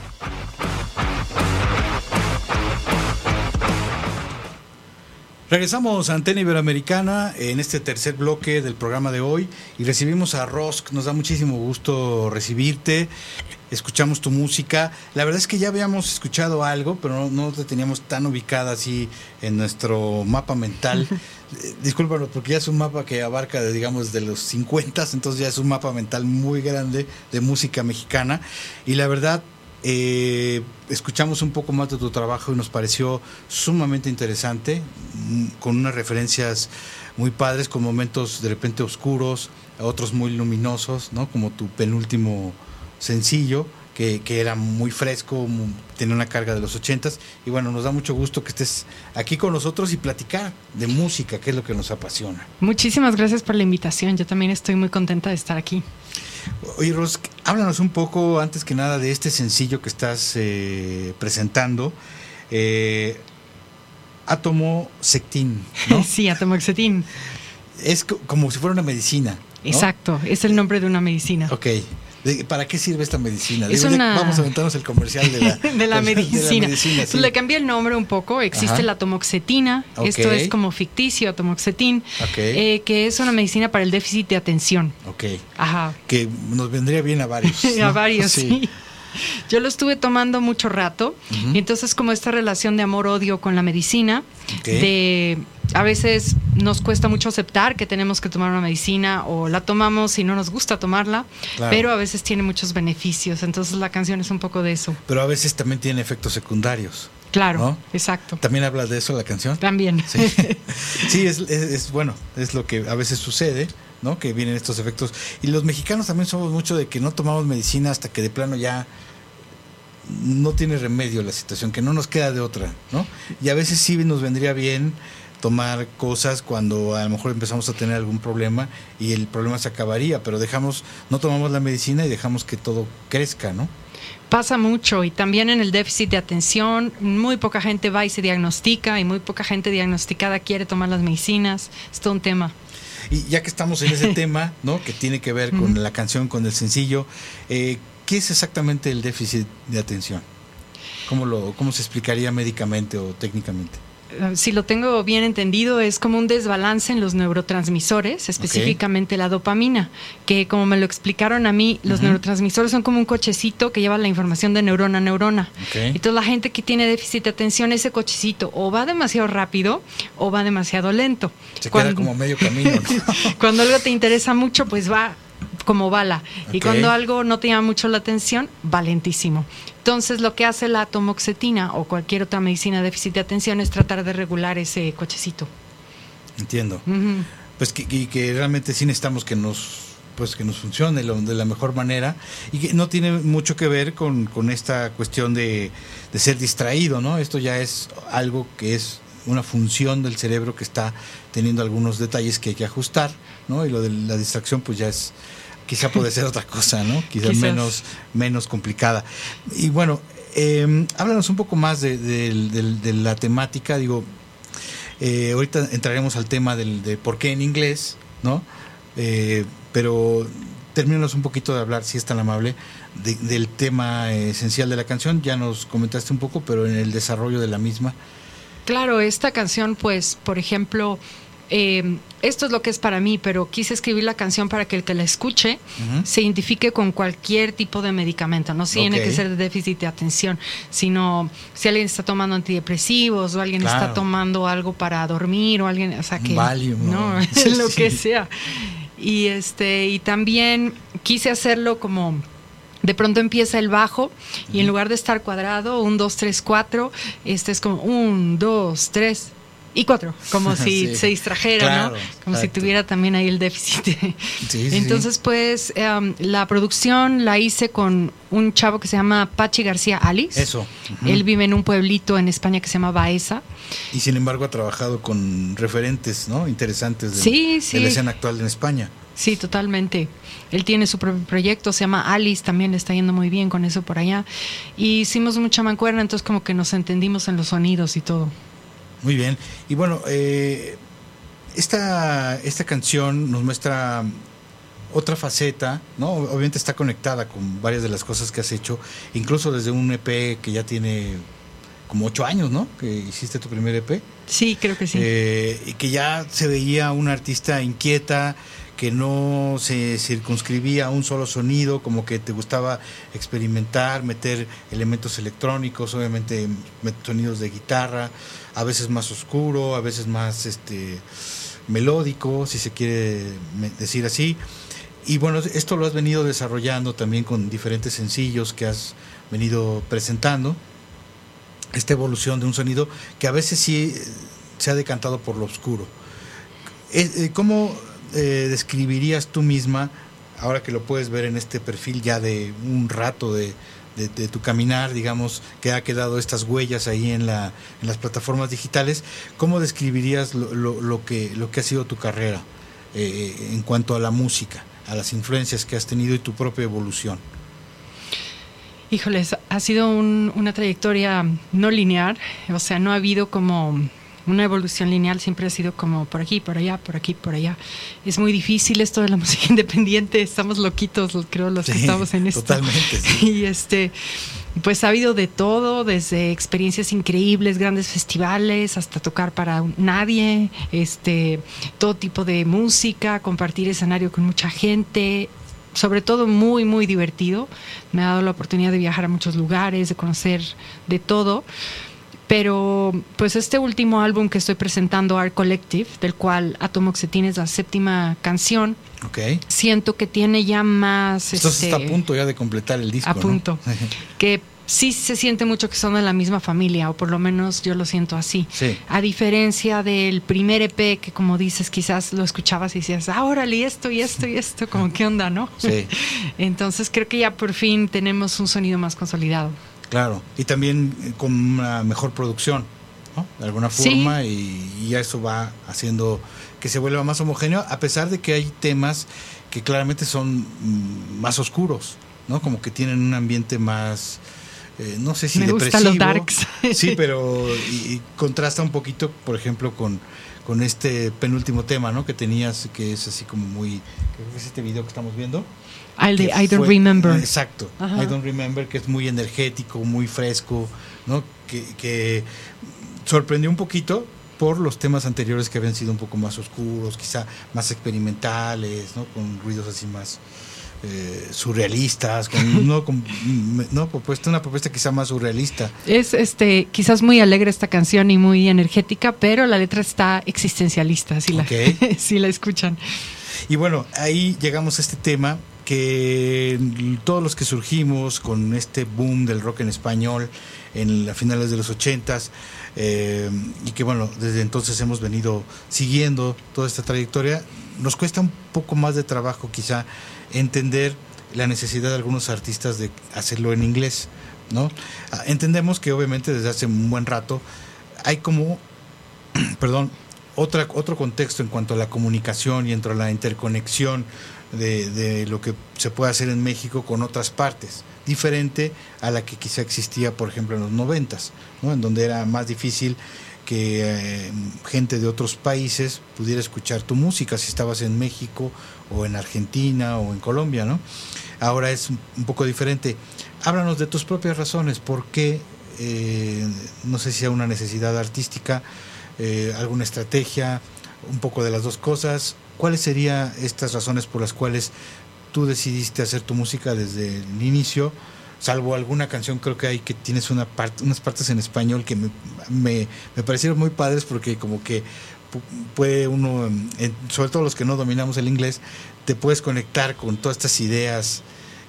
Regresamos a Antena Iberoamericana en este tercer bloque del programa de hoy y recibimos a Rosk. Nos da muchísimo gusto recibirte. Escuchamos tu música. La verdad es que ya habíamos escuchado algo, pero no, no te teníamos tan ubicada así en nuestro mapa mental. Discúlpanos, porque ya es un mapa que abarca, de, digamos, de los 50, entonces ya es un mapa mental muy grande de música mexicana. Y la verdad, eh, escuchamos un poco más de tu trabajo y nos pareció sumamente interesante, mm, con unas referencias muy padres, con momentos de repente oscuros, otros muy luminosos, ¿no? Como tu penúltimo sencillo, que, que era muy fresco, mu- tenía una carga de los ochentas. Y bueno, nos da mucho gusto que estés aquí con nosotros y platicar de música, que es lo que nos apasiona. Muchísimas gracias por la invitación. Yo también estoy muy contenta de estar aquí. Oye, Ros, háblanos un poco, antes que nada, de este sencillo que estás eh, presentando. Eh, Átomo Sectín, ¿no? Sí, atomoxetín. es co- como si fuera una medicina. ¿no? Exacto, es el nombre de una medicina. Ok. ¿De- ¿Para qué sirve esta medicina? Es Digo, ya una- Vamos a aventarnos el comercial de la, de la medicina. medicina, sí. Le cambié el nombre un poco. Existe Ajá. la atomoxetina. Ok. Esto es como ficticio, atomoxetín, Ok. eh, que es una medicina para el déficit de atención. Ok. Ajá. Que nos vendría bien a varios. A varios, sí. Yo lo estuve tomando mucho rato y entonces como esta relación de amor-odio con la medicina, de a veces nos cuesta mucho aceptar que tenemos que tomar una medicina o la tomamos y no nos gusta tomarla, Claro. pero a veces tiene muchos beneficios, entonces la canción es un poco de eso. Pero a veces también tiene efectos secundarios. Claro, ¿No? exacto. ¿También habla de eso la canción? También. Sí, sí es, es- es bueno, es lo que a veces sucede, ¿no? Que vienen estos efectos. Y los mexicanos también somos mucho de que no tomamos medicina hasta que de plano ya no tiene remedio la situación, que no nos queda de otra, ¿no? Y a veces sí nos vendría bien tomar cosas cuando a lo mejor empezamos a tener algún problema y el problema se acabaría, pero dejamos, no tomamos la medicina y dejamos que todo crezca, ¿no? Pasa mucho y también en el déficit de atención, muy poca gente va y se diagnostica y muy poca gente diagnosticada quiere tomar las medicinas. Es todo un tema. Y ya que estamos en ese tema, ¿no? Que tiene que ver con la canción, con el sencillo, eh, ¿qué es exactamente el déficit de atención? ¿Cómo, lo, ¿Cómo se explicaría médicamente o técnicamente? Si lo tengo bien entendido, es como un desbalance en los neurotransmisores, específicamente la dopamina, que como me lo explicaron a mí, los neurotransmisores son como un cochecito que lleva la información de neurona a neurona. Ok. Entonces la gente que tiene déficit de atención, ese cochecito o va demasiado rápido o va demasiado lento. Se queda como medio camino, ¿no? cuando algo te interesa mucho, pues va como bala. Y cuando algo no te llama mucho la atención, va lentísimo. Entonces, lo que hace la atomoxetina o cualquier otra medicina de déficit de atención es tratar de regular ese cochecito. Entiendo. Pues que, y que realmente sí necesitamos que nos pues que nos funcione lo- de la mejor manera y que no tiene mucho que ver con, con esta cuestión de, de ser distraído, ¿no? Esto ya es algo que es una función del cerebro que está teniendo algunos detalles que hay que ajustar, ¿no? Y lo de la distracción pues ya es quizá puede ser otra cosa, ¿no? Quizá Quizás. menos menos complicada. Y bueno, eh, háblanos un poco más de, la temática, digo, eh, ahorita entraremos al tema del, de por qué en inglés, ¿no? Eh, pero termínanos un poquito de hablar, si es tan amable, de- del tema esencial de la canción. Ya nos comentaste un poco, pero en el desarrollo de la misma. Claro, esta canción, pues, por ejemplo, eh, esto es lo que es para mí, pero quise escribir la canción para que el que la escuche se identifique con cualquier tipo de medicamento. No tiene que ser de déficit de atención, sino si alguien está tomando antidepresivos o alguien Claro. está tomando algo para dormir o alguien, o sea que Valium, no. Sí, lo que sea. Y este y también quise hacerlo como de pronto empieza el bajo y en lugar de estar cuadrado, un, dos, tres, cuatro, este es como un, dos, tres y cuatro, como si Sí. se distrajera, Claro, ¿no? Como si tuviera también ahí el déficit. Sí. Entonces, pues, em, la producción la hice con un chavo que se llama Pachi García Alice. Eso. Él vive en un pueblito en España que se llama Baeza. Y sin embargo ha trabajado con referentes, ¿no? Interesantes de, Sí, sí. de la escena actual en España. sí, totalmente. Él tiene su propio proyecto, se llama Alice, también le está yendo muy bien con eso por allá. Y hicimos mucha mancuerna, entonces como que nos entendimos en los sonidos y todo. Muy bien. Y bueno, eh, esta, esta canción nos muestra otra faceta, ¿no? Obviamente está conectada con varias de las cosas que has hecho, incluso desde un EP que ya tiene como ocho años, ¿no? Que hiciste tu primer EP. Sí, creo que sí. Eh, y que ya se veía una artista inquieta, que no se circunscribía a un solo sonido, como que te gustaba experimentar, meter elementos electrónicos, obviamente sonidos de guitarra, a veces más oscuro, a veces más este melódico, si se quiere decir así. Y bueno, esto lo has venido desarrollando también con diferentes sencillos que has venido presentando. Esta evolución de un sonido que a veces sí eh, se ha decantado por lo oscuro. Eh, eh, ¿Cómo describirías tú misma, ahora que lo puedes ver en este perfil ya de un rato de, tu caminar, digamos, que ha quedado estas huellas ahí en, la, en las plataformas digitales, ¿cómo describirías lo, lo, que, lo que ha sido tu carrera en cuanto a la música? a las influencias que has tenido y tu propia evolución? Híjoles, ha sido una trayectoria no lineal, o sea, no ha habido como una evolución lineal, siempre ha sido como por aquí, por allá, por aquí, por allá. Es muy difícil esto de la música independiente, estamos loquitos, creo, los que estamos en esto. Totalmente. Y este, pues ha habido de todo, desde experiencias increíbles, grandes festivales, hasta tocar para nadie, este, todo tipo de música, compartir escenario con mucha gente, sobre todo muy, muy divertido. Me ha dado la oportunidad de viajar a muchos lugares, de conocer de todo. Pero pues este último álbum que estoy presentando, Art Collective, del cual Atomoxetin es la séptima canción, okay. siento que tiene ya más... Entonces está a este, punto ya de completar el disco. A punto. que sí se siente mucho que son de la misma familia, o por lo menos yo lo siento así. Sí. A diferencia del primer EP, que como dices, quizás lo escuchabas y decías, ah, órale, esto y esto y esto, como qué onda, ¿no? Sí. Entonces creo que ya por fin tenemos un sonido más consolidado. Claro, y también eh, con una mejor producción, ¿no? De alguna forma, y, ya eso va haciendo que se vuelva más homogéneo, a pesar de que hay temas que claramente son mm, más oscuros, ¿no? Como que tienen un ambiente más, eh, no sé si Me depresivo. los darks. Sí, pero y, contrasta un poquito, por ejemplo, con, con este penúltimo tema, ¿no? Que tenías, que es así como muy, ¿qué es este video que estamos viendo? I, don't remember. Exacto. I don't remember, que es muy energético, muy fresco, ¿no? Que, sorprendió un poquito por los temas anteriores que habían sido un poco más oscuros, quizá más experimentales, ¿no? Con ruidos así más eh, surrealistas, con, no, con, no propuesta, una propuesta quizá más surrealista. Es este, quizás muy alegre esta canción y muy energética, pero la letra está existencialista, si la, si la escuchan. Y bueno, ahí llegamos a este tema que todos los que surgimos con este boom del rock en español en las finales de los ochentas eh, y que bueno desde entonces hemos venido siguiendo toda esta trayectoria nos cuesta un poco más de trabajo quizá entender la necesidad de algunos artistas de hacerlo en inglés no ah, entendemos que obviamente desde hace un buen rato hay como perdón otra, otro contexto en cuanto a la comunicación y entre la interconexión de, lo que se puede hacer en México con otras partes, diferente a la que quizá existía, por ejemplo, en los noventas, ¿no? en donde era más difícil que eh, gente de otros países pudiera escuchar tu música si estabas en México o en Argentina o en Colombia, ¿no? Ahora es un poco diferente. Háblanos de tus propias razones, por qué, eh, no sé si sea una necesidad artística, eh, alguna estrategia, un poco de las dos cosas, ¿Cuáles serían estas razones por las cuales tú decidiste hacer tu música desde el inicio? Salvo alguna canción, creo que hay que tienes una parte, unas partes en español que me, parecieron muy padres porque como que puede uno, sobre todo los que no dominamos el inglés, te puedes conectar con todas estas ideas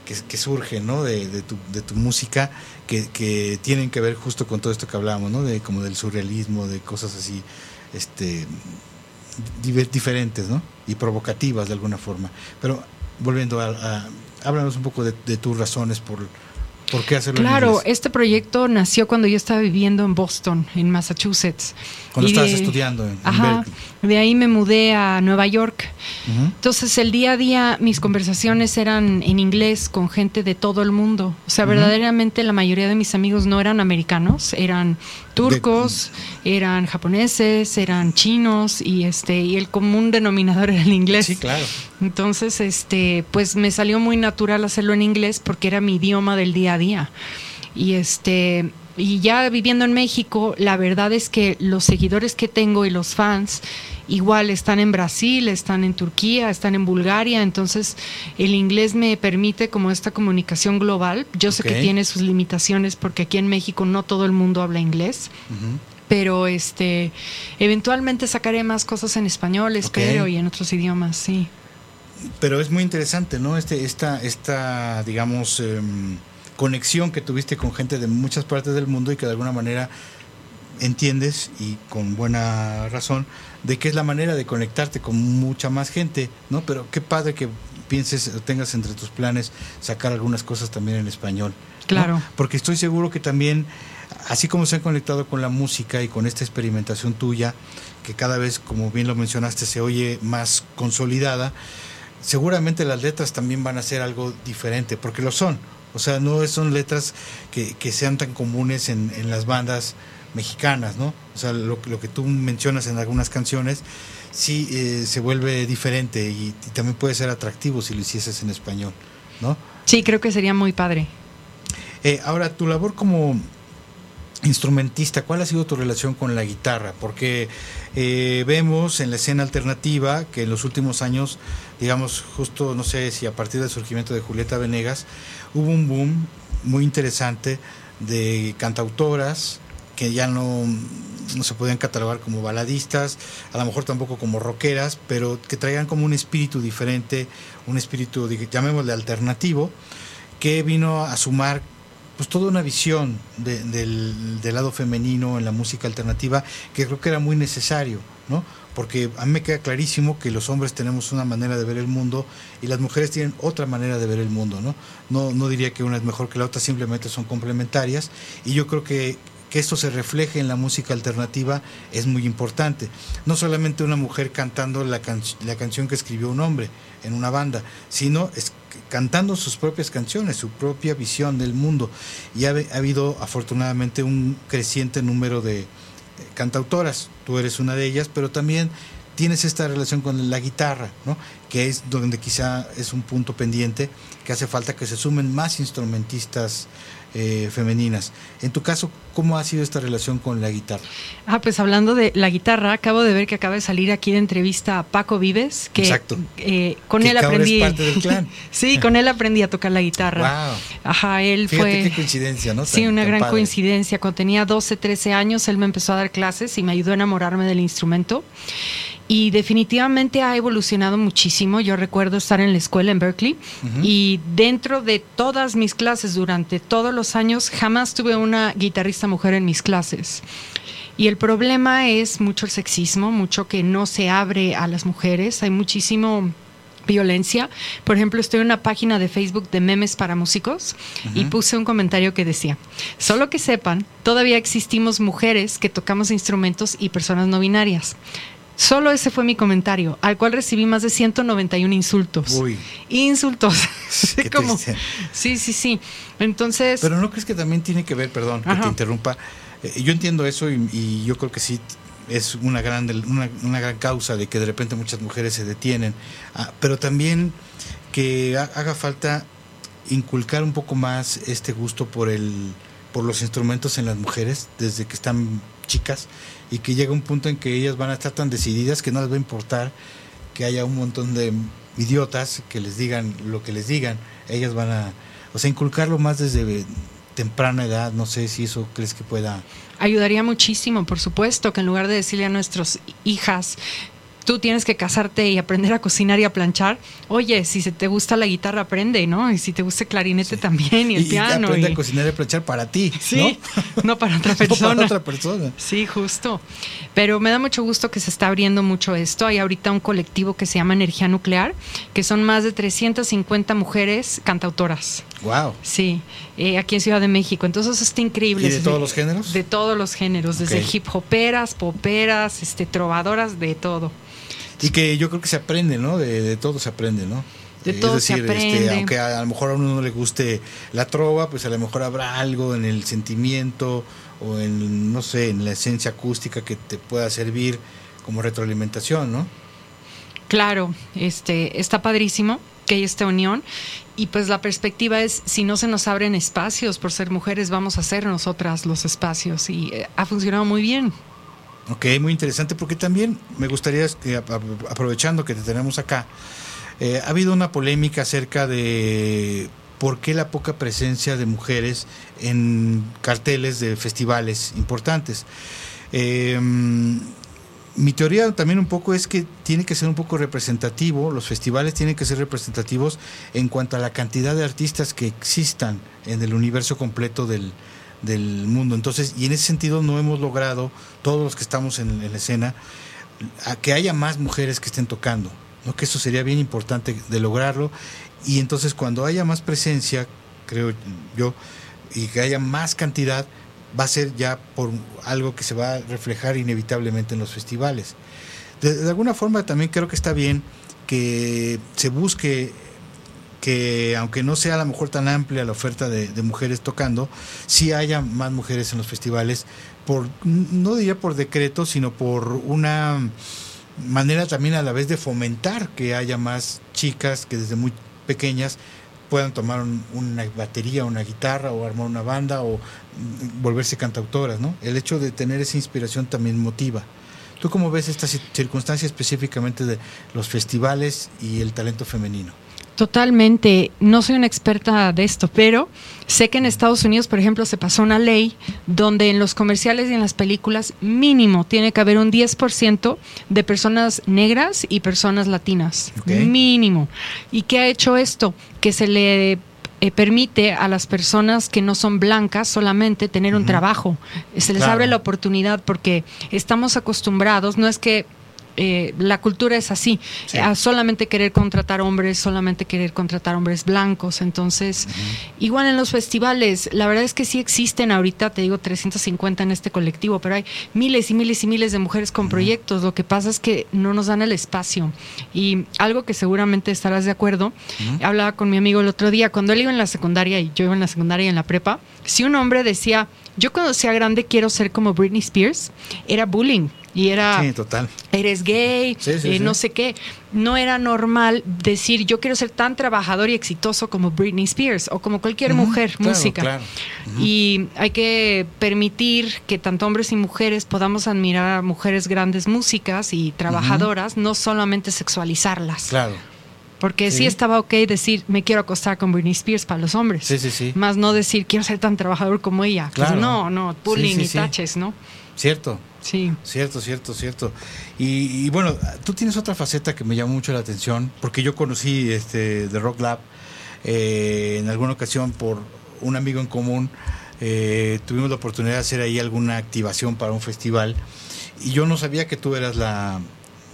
que, surgen ¿no? de, tu, de tu música que, que, tienen que ver justo con todo esto que hablamos, ¿no? de, como del surrealismo, de cosas así este, diferentes, ¿no? Y provocativas de alguna forma. Pero volviendo a, háblanos un poco de, tus razones por, por qué hacerlo. Claro, este proyecto nació cuando yo estaba viviendo en Boston, en Massachusetts. Cuando estabas estudiando en, ajá, De ahí me mudé a Nueva York Entonces el día a día mis conversaciones eran en inglés con gente de todo el mundo. O sea, verdaderamente la mayoría de mis amigos no eran americanos, eran turcos, eran japoneses, eran chinos y este y el común denominador era el inglés. Sí, claro. Entonces, este, pues me salió muy natural hacerlo en inglés porque era mi idioma del día a día. Y este y ya viviendo en México, la verdad es que los seguidores que tengo y los fans igual están en Brasil, están en Turquía, están en Bulgaria, entonces el inglés me permite como esta comunicación global. Yo sé que tiene sus limitaciones porque aquí en México no todo el mundo habla inglés. Pero este eventualmente sacaré más cosas en español, espero, y en otros idiomas, sí. Pero es muy interesante, ¿no? Este, esta, esta digamos, em, conexión que tuviste con gente de muchas partes del mundo y que de alguna manera entiendes y con buena razón de que es la manera de conectarte con mucha más gente, ¿no? Pero qué padre que pienses o tengas entre tus planes sacar algunas cosas también en español. Claro. Porque estoy seguro que también, así como se han conectado con la música y con esta experimentación tuya, que cada vez, como bien lo mencionaste, se oye más consolidada, seguramente las letras también van a ser algo diferente, porque lo son. O sea, no son letras que, que sean tan comunes en, en las bandas mexicanas, ¿no? O sea, lo, lo que tú mencionas en algunas canciones sí eh, se vuelve diferente y, también puede ser atractivo si lo hicieses en español, ¿no? Sí, creo que sería muy padre. Eh, ahora, tu labor como instrumentista, ¿cuál ha sido tu relación con la guitarra? Porque eh, vemos en la escena alternativa que en los últimos años, digamos, justo, no sé si a partir del surgimiento de Julieta Venegas, hubo un boom muy interesante de cantautoras, que ya no, no se podían catalogar como baladistas, a lo mejor tampoco como rockeras, pero que traían como un espíritu diferente, un espíritu, llamémosle alternativo, que vino a sumar pues toda una visión del, del, lado femenino en la música alternativa que creo que era muy necesario, ¿no? Porque a mí me queda clarísimo que los hombres tenemos una manera de ver el mundo y las mujeres tienen otra manera de ver el mundo, ¿no? No, no diría que una es mejor que la otra, simplemente son complementarias y yo creo que que esto se refleje en la música alternativa es muy importante. No solamente una mujer cantando la, la canción que escribió un hombre en una banda, sino cantando sus propias canciones, su propia visión del mundo. Y ha, ha habido afortunadamente un creciente número de cantautoras, tú eres una de ellas, pero también tienes esta relación con la guitarra, ¿no? que es donde quizá es un punto pendiente, que hace falta que se sumen más instrumentistas eh, femeninas. En tu caso, ¿cómo ha sido esta relación con la guitarra? Ah, pues hablando de la guitarra, acabo de ver que acaba de salir aquí de entrevista a Paco Vives, que Exacto. Eh, con él aprendí. parte del clan. sí, con él aprendí a tocar la guitarra. Wow. Ajá, él Fíjate fue. qué coincidencia, ¿no? Sí, una gran padre. coincidencia. Cuando tenía 12, 13 años, él me empezó a dar clases y me ayudó a enamorarme del instrumento. Y definitivamente ha evolucionado muchísimo. Yo recuerdo estar en la escuela en Berkeley y dentro de todas mis clases durante todos los años jamás tuve una guitarrista mujer en mis clases. Y el problema es mucho el sexismo, mucho que no se abre a las mujeres. Hay muchísimo violencia. Por ejemplo, estoy en una página de Facebook de memes para músicos y puse un comentario que decía, solo que sepan, todavía existimos mujeres que tocamos instrumentos y personas no binarias. Solo ese fue mi comentario, al cual recibí más de 191 insultos. Uy. Insultos. Como- triste. sí, sí, sí. Entonces, Pero no crees que también tiene que ver, perdón, que te interrumpa. Eh, yo entiendo eso y, y yo creo que sí es una gran, una, una gran causa de que de repente muchas mujeres se detienen. Ah, pero también que ha- haga falta inculcar un poco más este gusto por el por los instrumentos en las mujeres desde que están chicas y que llega un punto en que ellas van a estar tan decididas que no les va a importar que haya un montón de idiotas que les digan lo que les digan. Ellas van a, o sea, inculcarlo más desde temprana edad. No sé si eso crees que pueda. ayudaría muchísimo, por supuesto, que en lugar de decirle a nuestras hijas, tú tienes que casarte y aprender a cocinar y a planchar, oye, si se te gusta la guitarra, aprende, ¿no? Y si te gusta el clarinete también y el piano. aprende y- a cocinar y a planchar para ti, Sí, ¿no? no para otra No para persona. otra persona. Sí, justo. Pero me da mucho gusto que se está abriendo mucho esto. Hay ahorita un colectivo que se llama Energía Nuclear, que son más de 350 mujeres cantautoras. Wow. Sí, eh, aquí en Ciudad de México. Entonces eso está increíble. ¿Y de todos los géneros? De todos los géneros, desde hip hoperas, poperas, este, trovadoras, de todo. Y que yo creo que se aprende, ¿no? De, de todo se aprende, ¿no? De todo se este, aprende. aunque a, a lo mejor a uno no le guste la trova, pues a lo mejor habrá algo en el sentimiento o en, no sé, en la esencia acústica que te pueda servir como retroalimentación, ¿no? Claro, este, está padrísimo que hay esta unión y pues la perspectiva es si no se nos abren espacios por ser mujeres vamos a hacer nosotras los espacios y eh, ha funcionado muy bien. Ok, muy interesante porque también me gustaría, ap- aprovechando que te tenemos acá, eh, ha habido una polémica acerca de por qué la poca presencia de mujeres en carteles de festivales importantes. Eh, mi teoría también un poco es que tiene que ser un poco representativo, los festivales tienen que ser representativos en cuanto a la cantidad de artistas que existan en el universo completo del, del mundo. Entonces, y en ese sentido no hemos logrado, todos los que estamos en, la escena, a que haya más mujeres que estén tocando, ¿no? que eso sería bien importante de lograrlo. Y entonces cuando haya más presencia, creo yo, y que haya más cantidad, va a ser ya por algo que se va a reflejar inevitablemente en los festivales. De alguna forma también creo que está bien que se busque que aunque no sea a lo mejor tan amplia la oferta de, mujeres tocando, sí haya más mujeres en los festivales, por no diría por decreto, sino por una manera también a la vez de fomentar que haya más chicas que desde muy pequeñas puedan tomar un- una batería, una guitarra o armar una banda o volverse cantautoras, ¿no? El hecho de tener esa inspiración también motiva. ¿Tú cómo ves esta ci- circunstancia específicamente de los festivales y el talento femenino? Totalmente, no soy una experta de esto, pero sé que en Estados Unidos, por ejemplo, se pasó una ley donde en los comerciales y en las películas mínimo tiene que haber un 10% de personas negras y personas latinas. Mínimo. ¿Y qué ha hecho esto? Que se le eh, permite a las personas que no son blancas solamente tener un trabajo. Se les Claro. abre la oportunidad porque estamos acostumbrados, no es que eh, la cultura es así, Sí. a solamente querer contratar hombres, solamente querer contratar hombres blancos. Entonces, igual en los festivales, la verdad es que sí existen ahorita, te digo, 350 en este colectivo, pero hay miles y miles y miles de mujeres con proyectos. Lo que pasa es que no nos dan el espacio. Y algo que seguramente estarás de acuerdo, hablaba con mi amigo el otro día, cuando él iba en la secundaria y yo iba en la secundaria y en la prepa, si un hombre decía, yo cuando sea grande quiero ser como Britney Spears, era bullying. Y era Sí, total. eres gay, Sí, sí, eh, no sé qué. No era normal decir yo quiero ser tan trabajador y exitoso como Britney Spears o como cualquier mujer claro, música. claro. Y hay que permitir que tanto hombres y mujeres podamos admirar a mujeres grandes músicas y trabajadoras, no solamente sexualizarlas. Claro. Porque sí. Sí. estaba ok decir me quiero acostar con Britney Spears para los hombres. Sí, sí, sí. Más no decir quiero ser tan trabajador como ella. Pues Claro. no, no, bullying Sí, sí, y taches, ¿no? Cierto. Sí. Cierto, cierto, cierto. Y, y bueno, tú tienes otra faceta que me llamó mucho la atención, porque yo conocí este The Rock Lab eh, en alguna ocasión por un amigo en común. eh, tuvimos la oportunidad de hacer ahí alguna activación para un festival y yo no sabía que tú eras la,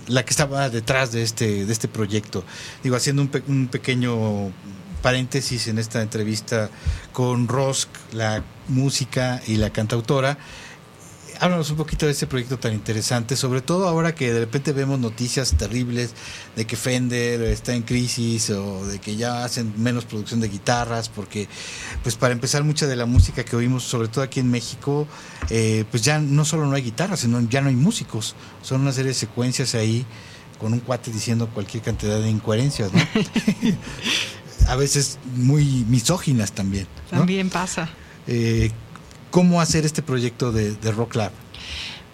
la que estaba detrás de este, de este proyecto. Digo, haciendo un, pe- un pequeño paréntesis en esta entrevista con Rosk, la música y la cantautora. Háblanos un poquito de este proyecto tan interesante, sobre todo ahora que de repente vemos noticias terribles de que Fender está en crisis o de que ya hacen menos producción de guitarras, porque pues para empezar mucha de la música que oímos, sobre todo aquí en México, eh, pues ya no solo no hay guitarras, sino ya no hay músicos, son una serie de secuencias ahí con un cuate diciendo cualquier cantidad de incoherencias, ¿no? A veces muy misóginas también. ¿no? También pasa. Eh, ¿Cómo hacer este proyecto de, de Rock Lab?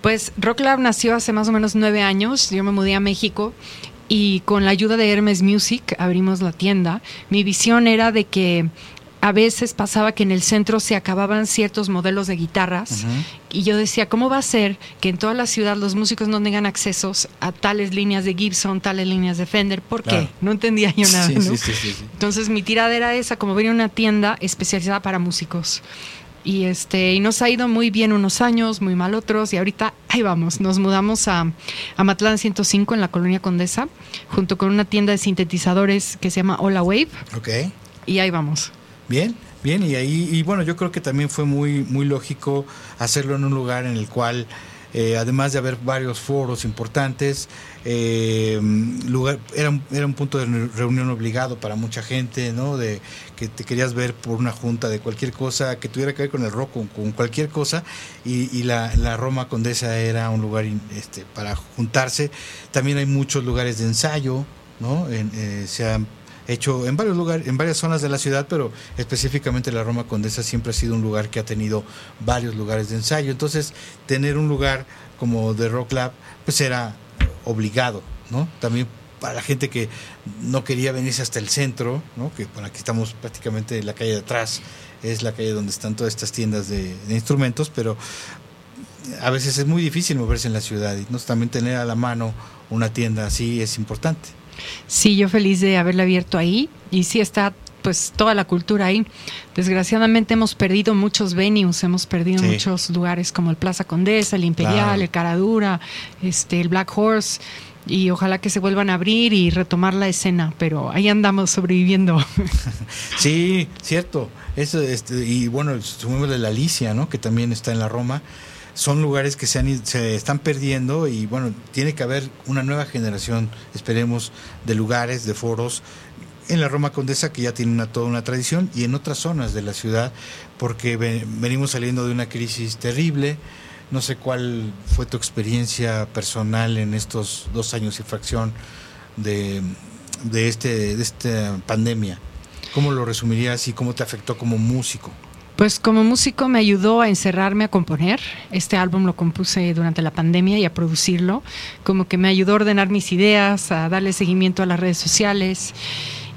Pues Rock Lab nació hace más o menos nueve años. Yo me mudé a México y con la ayuda de Hermes Music abrimos la tienda. Mi visión era de que a veces pasaba que en el centro se acababan ciertos modelos de guitarras y yo decía, ¿cómo va a ser que en toda la ciudad los músicos no tengan accesos a tales líneas de Gibson, tales líneas de Fender? ¿Por qué? Claro. No entendía yo nada. Sí, ¿no? sí, sí. Entonces mi tirada era esa, como venir a una tienda especializada para músicos. Y este, y nos ha ido muy bien unos años, muy mal otros, y ahorita ahí vamos. Nos mudamos a, a Matlán 105 en la colonia Condesa, junto con una tienda de sintetizadores que se llama Hola Wave, Ok, y ahí vamos. bien, bien, y ahí, y bueno, yo creo que también fue muy, muy lógico hacerlo en un lugar en el cual eh, además de haber varios foros importantes, eh, lugar, era, era un punto de reunión obligado para mucha gente, ¿no? De que te querías ver por una junta de cualquier cosa que tuviera que ver con el rock, con, con cualquier cosa, y, y la, la, Roma Condesa era un lugar este, para juntarse. También hay muchos lugares de ensayo, ¿no? En, eh, se han hecho en varios lugares, en varias zonas de la ciudad, pero específicamente la Roma Condesa siempre ha sido un lugar que ha tenido varios lugares de ensayo. Entonces, tener un lugar como The Rock Lab, pues era obligado, ¿no? También para la gente que no quería venirse hasta el centro, ¿no? Que por aquí estamos prácticamente en la calle de atrás, es la calle donde están todas estas tiendas de, de instrumentos, pero a veces es muy difícil moverse en la ciudad y ¿no? también tener a la mano una tienda así es importante. Sí, yo feliz de haberla abierto ahí y sí está pues toda la cultura ahí. Desgraciadamente hemos perdido muchos venues, hemos perdido sí. muchos lugares como el Plaza Condesa, el Imperial, claro. el Caradura, este, el Black Horse y ojalá que se vuelvan a abrir y retomar la escena, pero ahí andamos sobreviviendo. Sí, cierto. Eso, este, y bueno, sumemos de la Alicia, ¿no? Que también está en la Roma son lugares que se, han, se están perdiendo y bueno, tiene que haber una nueva generación, esperemos, de lugares, de foros en la Roma Condesa que ya tiene una, toda una tradición y en otras zonas de la ciudad porque venimos saliendo de una crisis terrible. No sé cuál fue tu experiencia personal en estos dos años y fracción de, de, este, de esta pandemia. ¿Cómo lo resumirías y cómo te afectó como músico? Pues como músico me ayudó a encerrarme a componer. Este álbum lo compuse durante la pandemia y a producirlo. Como que me ayudó a ordenar mis ideas, a darle seguimiento a las redes sociales.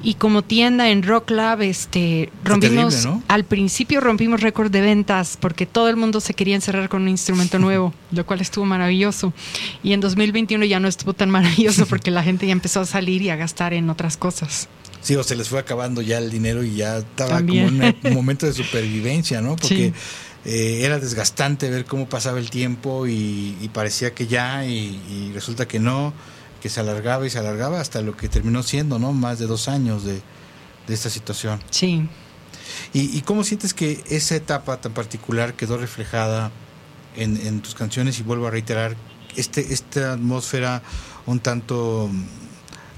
Y como tienda en Rock Lab, este, rompimos, terrible, ¿no? al principio rompimos récord de ventas porque todo el mundo se quería encerrar con un instrumento nuevo, lo cual estuvo maravilloso. Y en 2021 ya no estuvo tan maravilloso porque la gente ya empezó a salir y a gastar en otras cosas. Sí, o se les fue acabando ya el dinero y ya estaba También. como un momento de supervivencia, ¿no? Porque sí. eh, era desgastante ver cómo pasaba el tiempo y, y parecía que ya y, y, resulta que no, que se alargaba y se alargaba hasta lo que terminó siendo, ¿no? Más de dos años de, de esta situación. Sí. ¿Y, ¿Y, cómo sientes que esa etapa tan particular quedó reflejada en, en tus canciones? Y vuelvo a reiterar, este, esta atmósfera un tanto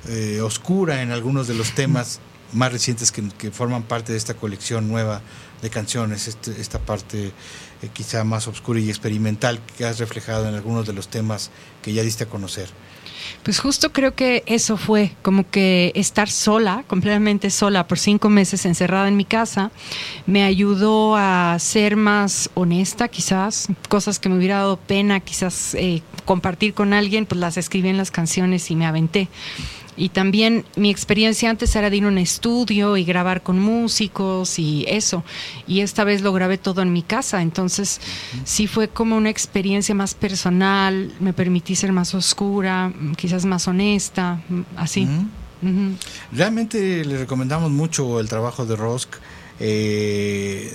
eh, oscura en algunos de los temas más recientes que, forman parte de esta colección nueva de canciones, este, esta parte eh, quizá más oscura y experimental que has reflejado en algunos de los temas que ya diste a conocer. Pues justo creo que eso fue, como que estar sola, completamente sola, por cinco meses encerrada en mi casa, me ayudó a ser más honesta, quizás, cosas que me hubiera dado pena, quizás eh, compartir con alguien, pues las escribí en las canciones y me aventé. Y también mi experiencia antes era de ir a un estudio y grabar con músicos y eso. Y esta vez lo grabé todo en mi casa. Entonces sí fue como una experiencia más personal, me permití ser más oscura, quizás más honesta, así. Uh -huh. Uh -huh. Realmente le recomendamos mucho el trabajo de Rosk. Eh,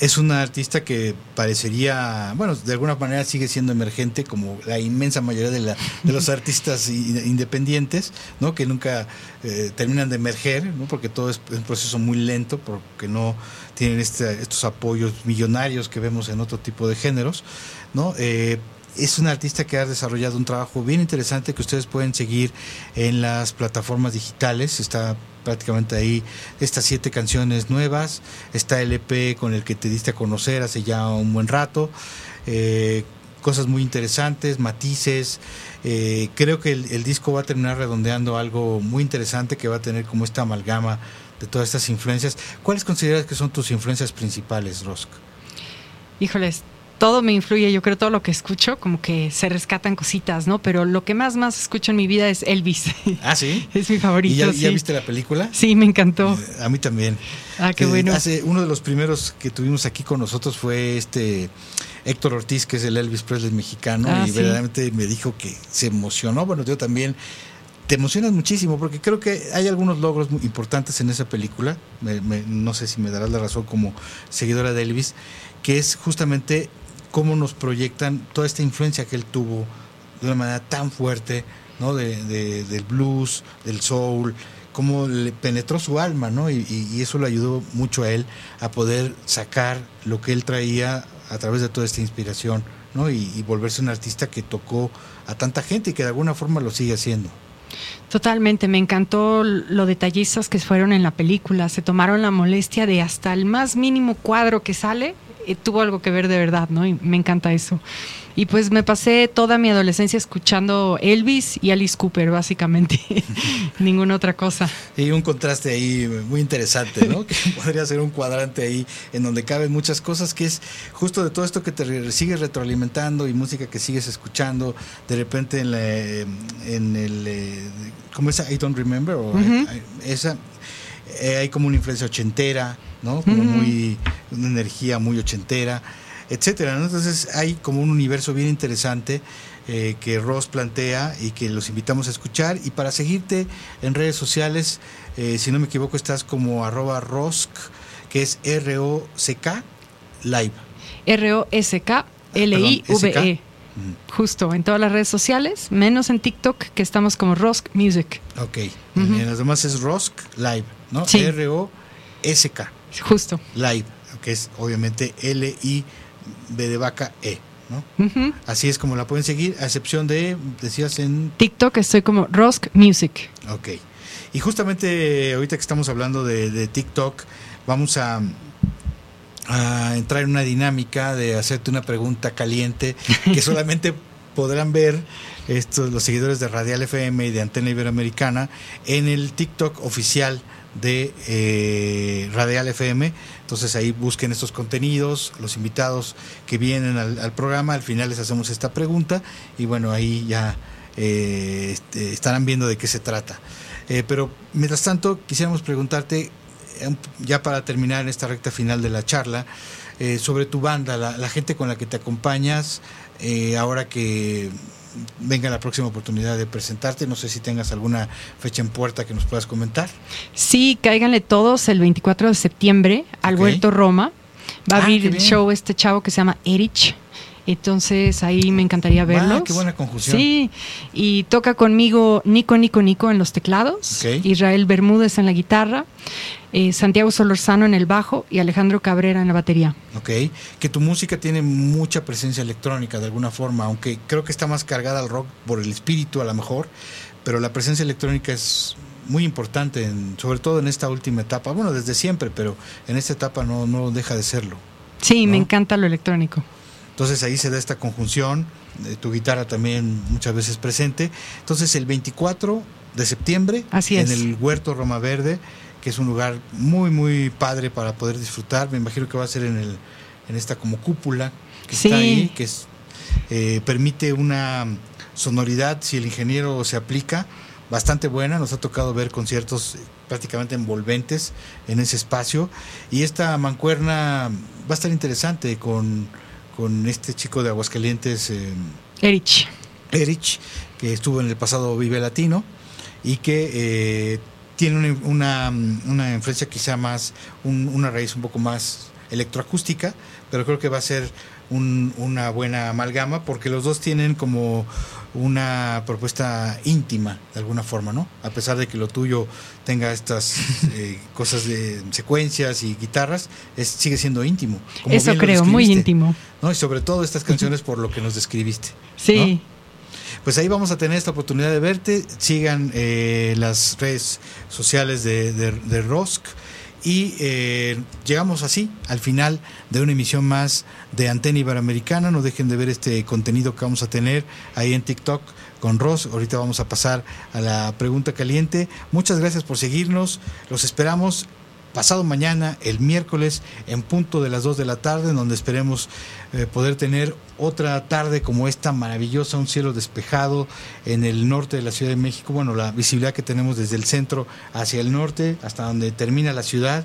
es una artista que parecería, bueno, de alguna manera sigue siendo emergente como la inmensa mayoría de, la, de los artistas independientes, ¿no? Que nunca eh, terminan de emerger, ¿no? Porque todo es un proceso muy lento, porque no tienen este, estos apoyos millonarios que vemos en otro tipo de géneros, ¿no? Eh, es una artista que ha desarrollado un trabajo bien interesante que ustedes pueden seguir en las plataformas digitales. Está prácticamente ahí estas siete canciones nuevas. Está el EP con el que te diste a conocer hace ya un buen rato. Eh, cosas muy interesantes, matices. Eh, creo que el, el, disco va a terminar redondeando algo muy interesante que va a tener como esta amalgama de todas estas influencias. ¿Cuáles consideras que son tus influencias principales, Rosk? Híjoles, todo me influye, yo creo todo lo que escucho, como que se rescatan cositas, ¿no? Pero lo que más, más escucho en mi vida es Elvis. Ah, sí. es mi favorito. ¿Y ya, sí. ya viste la película? Sí, me encantó. A mí también. Ah, qué bueno. Eh, hace, uno de los primeros que tuvimos aquí con nosotros fue este Héctor Ortiz, que es el Elvis Presley mexicano, ah, y sí. verdaderamente me dijo que se emocionó. Bueno, yo también te emocionas muchísimo porque creo que hay algunos logros muy importantes en esa película. Me, me, no sé si me darás la razón como seguidora de Elvis, que es justamente cómo nos proyectan toda esta influencia que él tuvo de una manera tan fuerte, ¿no? De, de, del blues, del soul, cómo le penetró su alma, ¿no? Y, eso le ayudó mucho a él a poder sacar lo que él traía a través de toda esta inspiración ¿no? Y, y volverse un artista que tocó a tanta gente y que de alguna forma lo sigue haciendo. Totalmente, me encantó lo detallistas que fueron en la película. Se tomaron la molestia de hasta el más mínimo cuadro que sale, eh, tuvo algo que ver de verdad, ¿no? Y me encanta eso. Y pues me pasé toda mi adolescencia escuchando Elvis y Alice Cooper, básicamente. Ninguna otra cosa. Y un contraste ahí muy interesante, ¿no? que podría ser un cuadrante ahí en donde caben muchas cosas, que es justo de todo esto que te sigues retroalimentando y música que sigues escuchando, de repente en, en el... Eh, ¿Cómo es? I Don't Remember. O esa, eh, hay como una influencia ochentera, ¿no? Como muy... una energía muy ochentera etcétera. Entonces hay como un universo bien interesante eh, que Ross plantea y que los invitamos a escuchar. Y para seguirte en redes sociales, eh, si no me equivoco, estás como arroba Rosk, que es R-O-C-K Live. R-O-S-K L-I-V-E. Justo, en todas las redes sociales, menos en TikTok, que estamos como Rosk Music. Ok, en las demás es Rosk Live, ¿no? R-O-S-K. Justo. Live, que es obviamente L-I-V-E. B de vaca E. ¿no? Así es como la pueden seguir, a excepción de, decías en... TikTok estoy como Rosk Music. Ok. Y justamente ahorita que estamos hablando de, TikTok, vamos a, a, entrar en una dinámica de hacerte una pregunta caliente que solamente podrán ver estos, los seguidores de Radial FM y de Antena Iberoamericana en el TikTok oficial de eh, Radial FM. Entonces ahí busquen estos contenidos, los invitados que vienen al, programa, al final les hacemos esta pregunta y bueno, ahí ya eh, este, estarán viendo de qué se trata. Eh, pero mientras tanto, quisiéramos preguntarte, ya para terminar esta recta final de la charla, sobre tu banda, la, gente con la que te acompañas, ahora que venga la próxima oportunidad de presentarte. No sé si tengas alguna fecha en puerta que nos puedas comentar. Sí, cáiganle todos el 24 de septiembre al Huerto Roma. Va a ah, abrir el show este chavo que se llama Erich. Entonces ahí me encantaría verlos. Ah, qué buena conjunción. Sí, y toca conmigo Nico, Nico, Nico en los teclados, Israel Bermúdez en la guitarra, eh, Santiago Solorzano en el bajo y Alejandro Cabrera en la batería. Ok, que tu música tiene mucha presencia electrónica de alguna forma, aunque creo que está más cargada al rock por el espíritu a lo mejor, pero la presencia electrónica es muy importante, sobre todo en esta última etapa. Bueno, desde siempre, pero en esta etapa no, no deja de serlo. Sí, me encanta lo electrónico. Entonces ahí se da esta conjunción, de tu guitarra también muchas veces presente. Entonces el 24 de septiembre, en el Huerto Roma Verde, que es un lugar muy, muy padre para poder disfrutar. Me imagino que va a ser en, el, en esta como cúpula que está ahí, que es, eh, permite una sonoridad, si el ingeniero se aplica, bastante buena. Nos ha tocado ver conciertos prácticamente envolventes en ese espacio. Y esta mancuerna va a estar interesante con, con este chico de Aguascalientes. Eh, Erich. Erich, que estuvo en el pasado Vive Latino y que eh, tiene una, una, influencia quizá más, una raíz un poco más electroacústica, pero creo que va a ser una buena amalgama porque los dos tienen como una propuesta íntima de alguna forma, ¿no? A pesar de que lo tuyo tenga estas eh, cosas de secuencias y guitarras, es, sigue siendo íntimo. Eso creo, muy íntimo. ¿no? Y sobre todo estas canciones por lo que nos describiste. Sí pues ahí vamos a tener esta oportunidad de verte. Sigan eh, las redes sociales de, de, Rosk. Y eh, llegamos así al final de una emisión más de Antena Iberoamericana. No dejen de ver este contenido que vamos a tener ahí en TikTok con Ross. Ahorita vamos a pasar a la pregunta caliente. Muchas gracias por seguirnos. Los esperamos pasado mañana, el miércoles, en punto de las 2 de la tarde, en donde esperemos eh, poder tener otra tarde como esta maravillosa, un cielo despejado en el norte de la Ciudad de México. Bueno, la visibilidad que tenemos desde el centro hacia el norte, hasta donde termina la ciudad,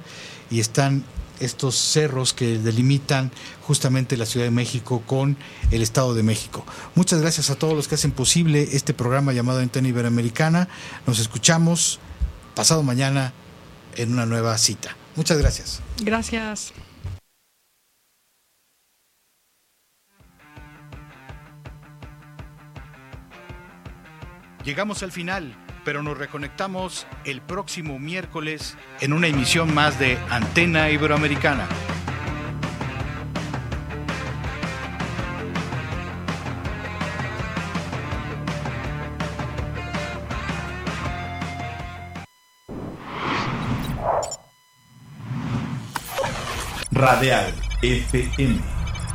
y están estos cerros que delimitan justamente la Ciudad de México con el Estado de México. Muchas gracias a todos los que hacen posible este programa llamado Antena Iberoamericana. Nos escuchamos pasado mañana en una nueva cita. Muchas gracias. Gracias. Llegamos al final, pero nos reconectamos el próximo miércoles en una emisión más de Antena Iberoamericana. Radial FM,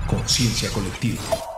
conciencia colectiva.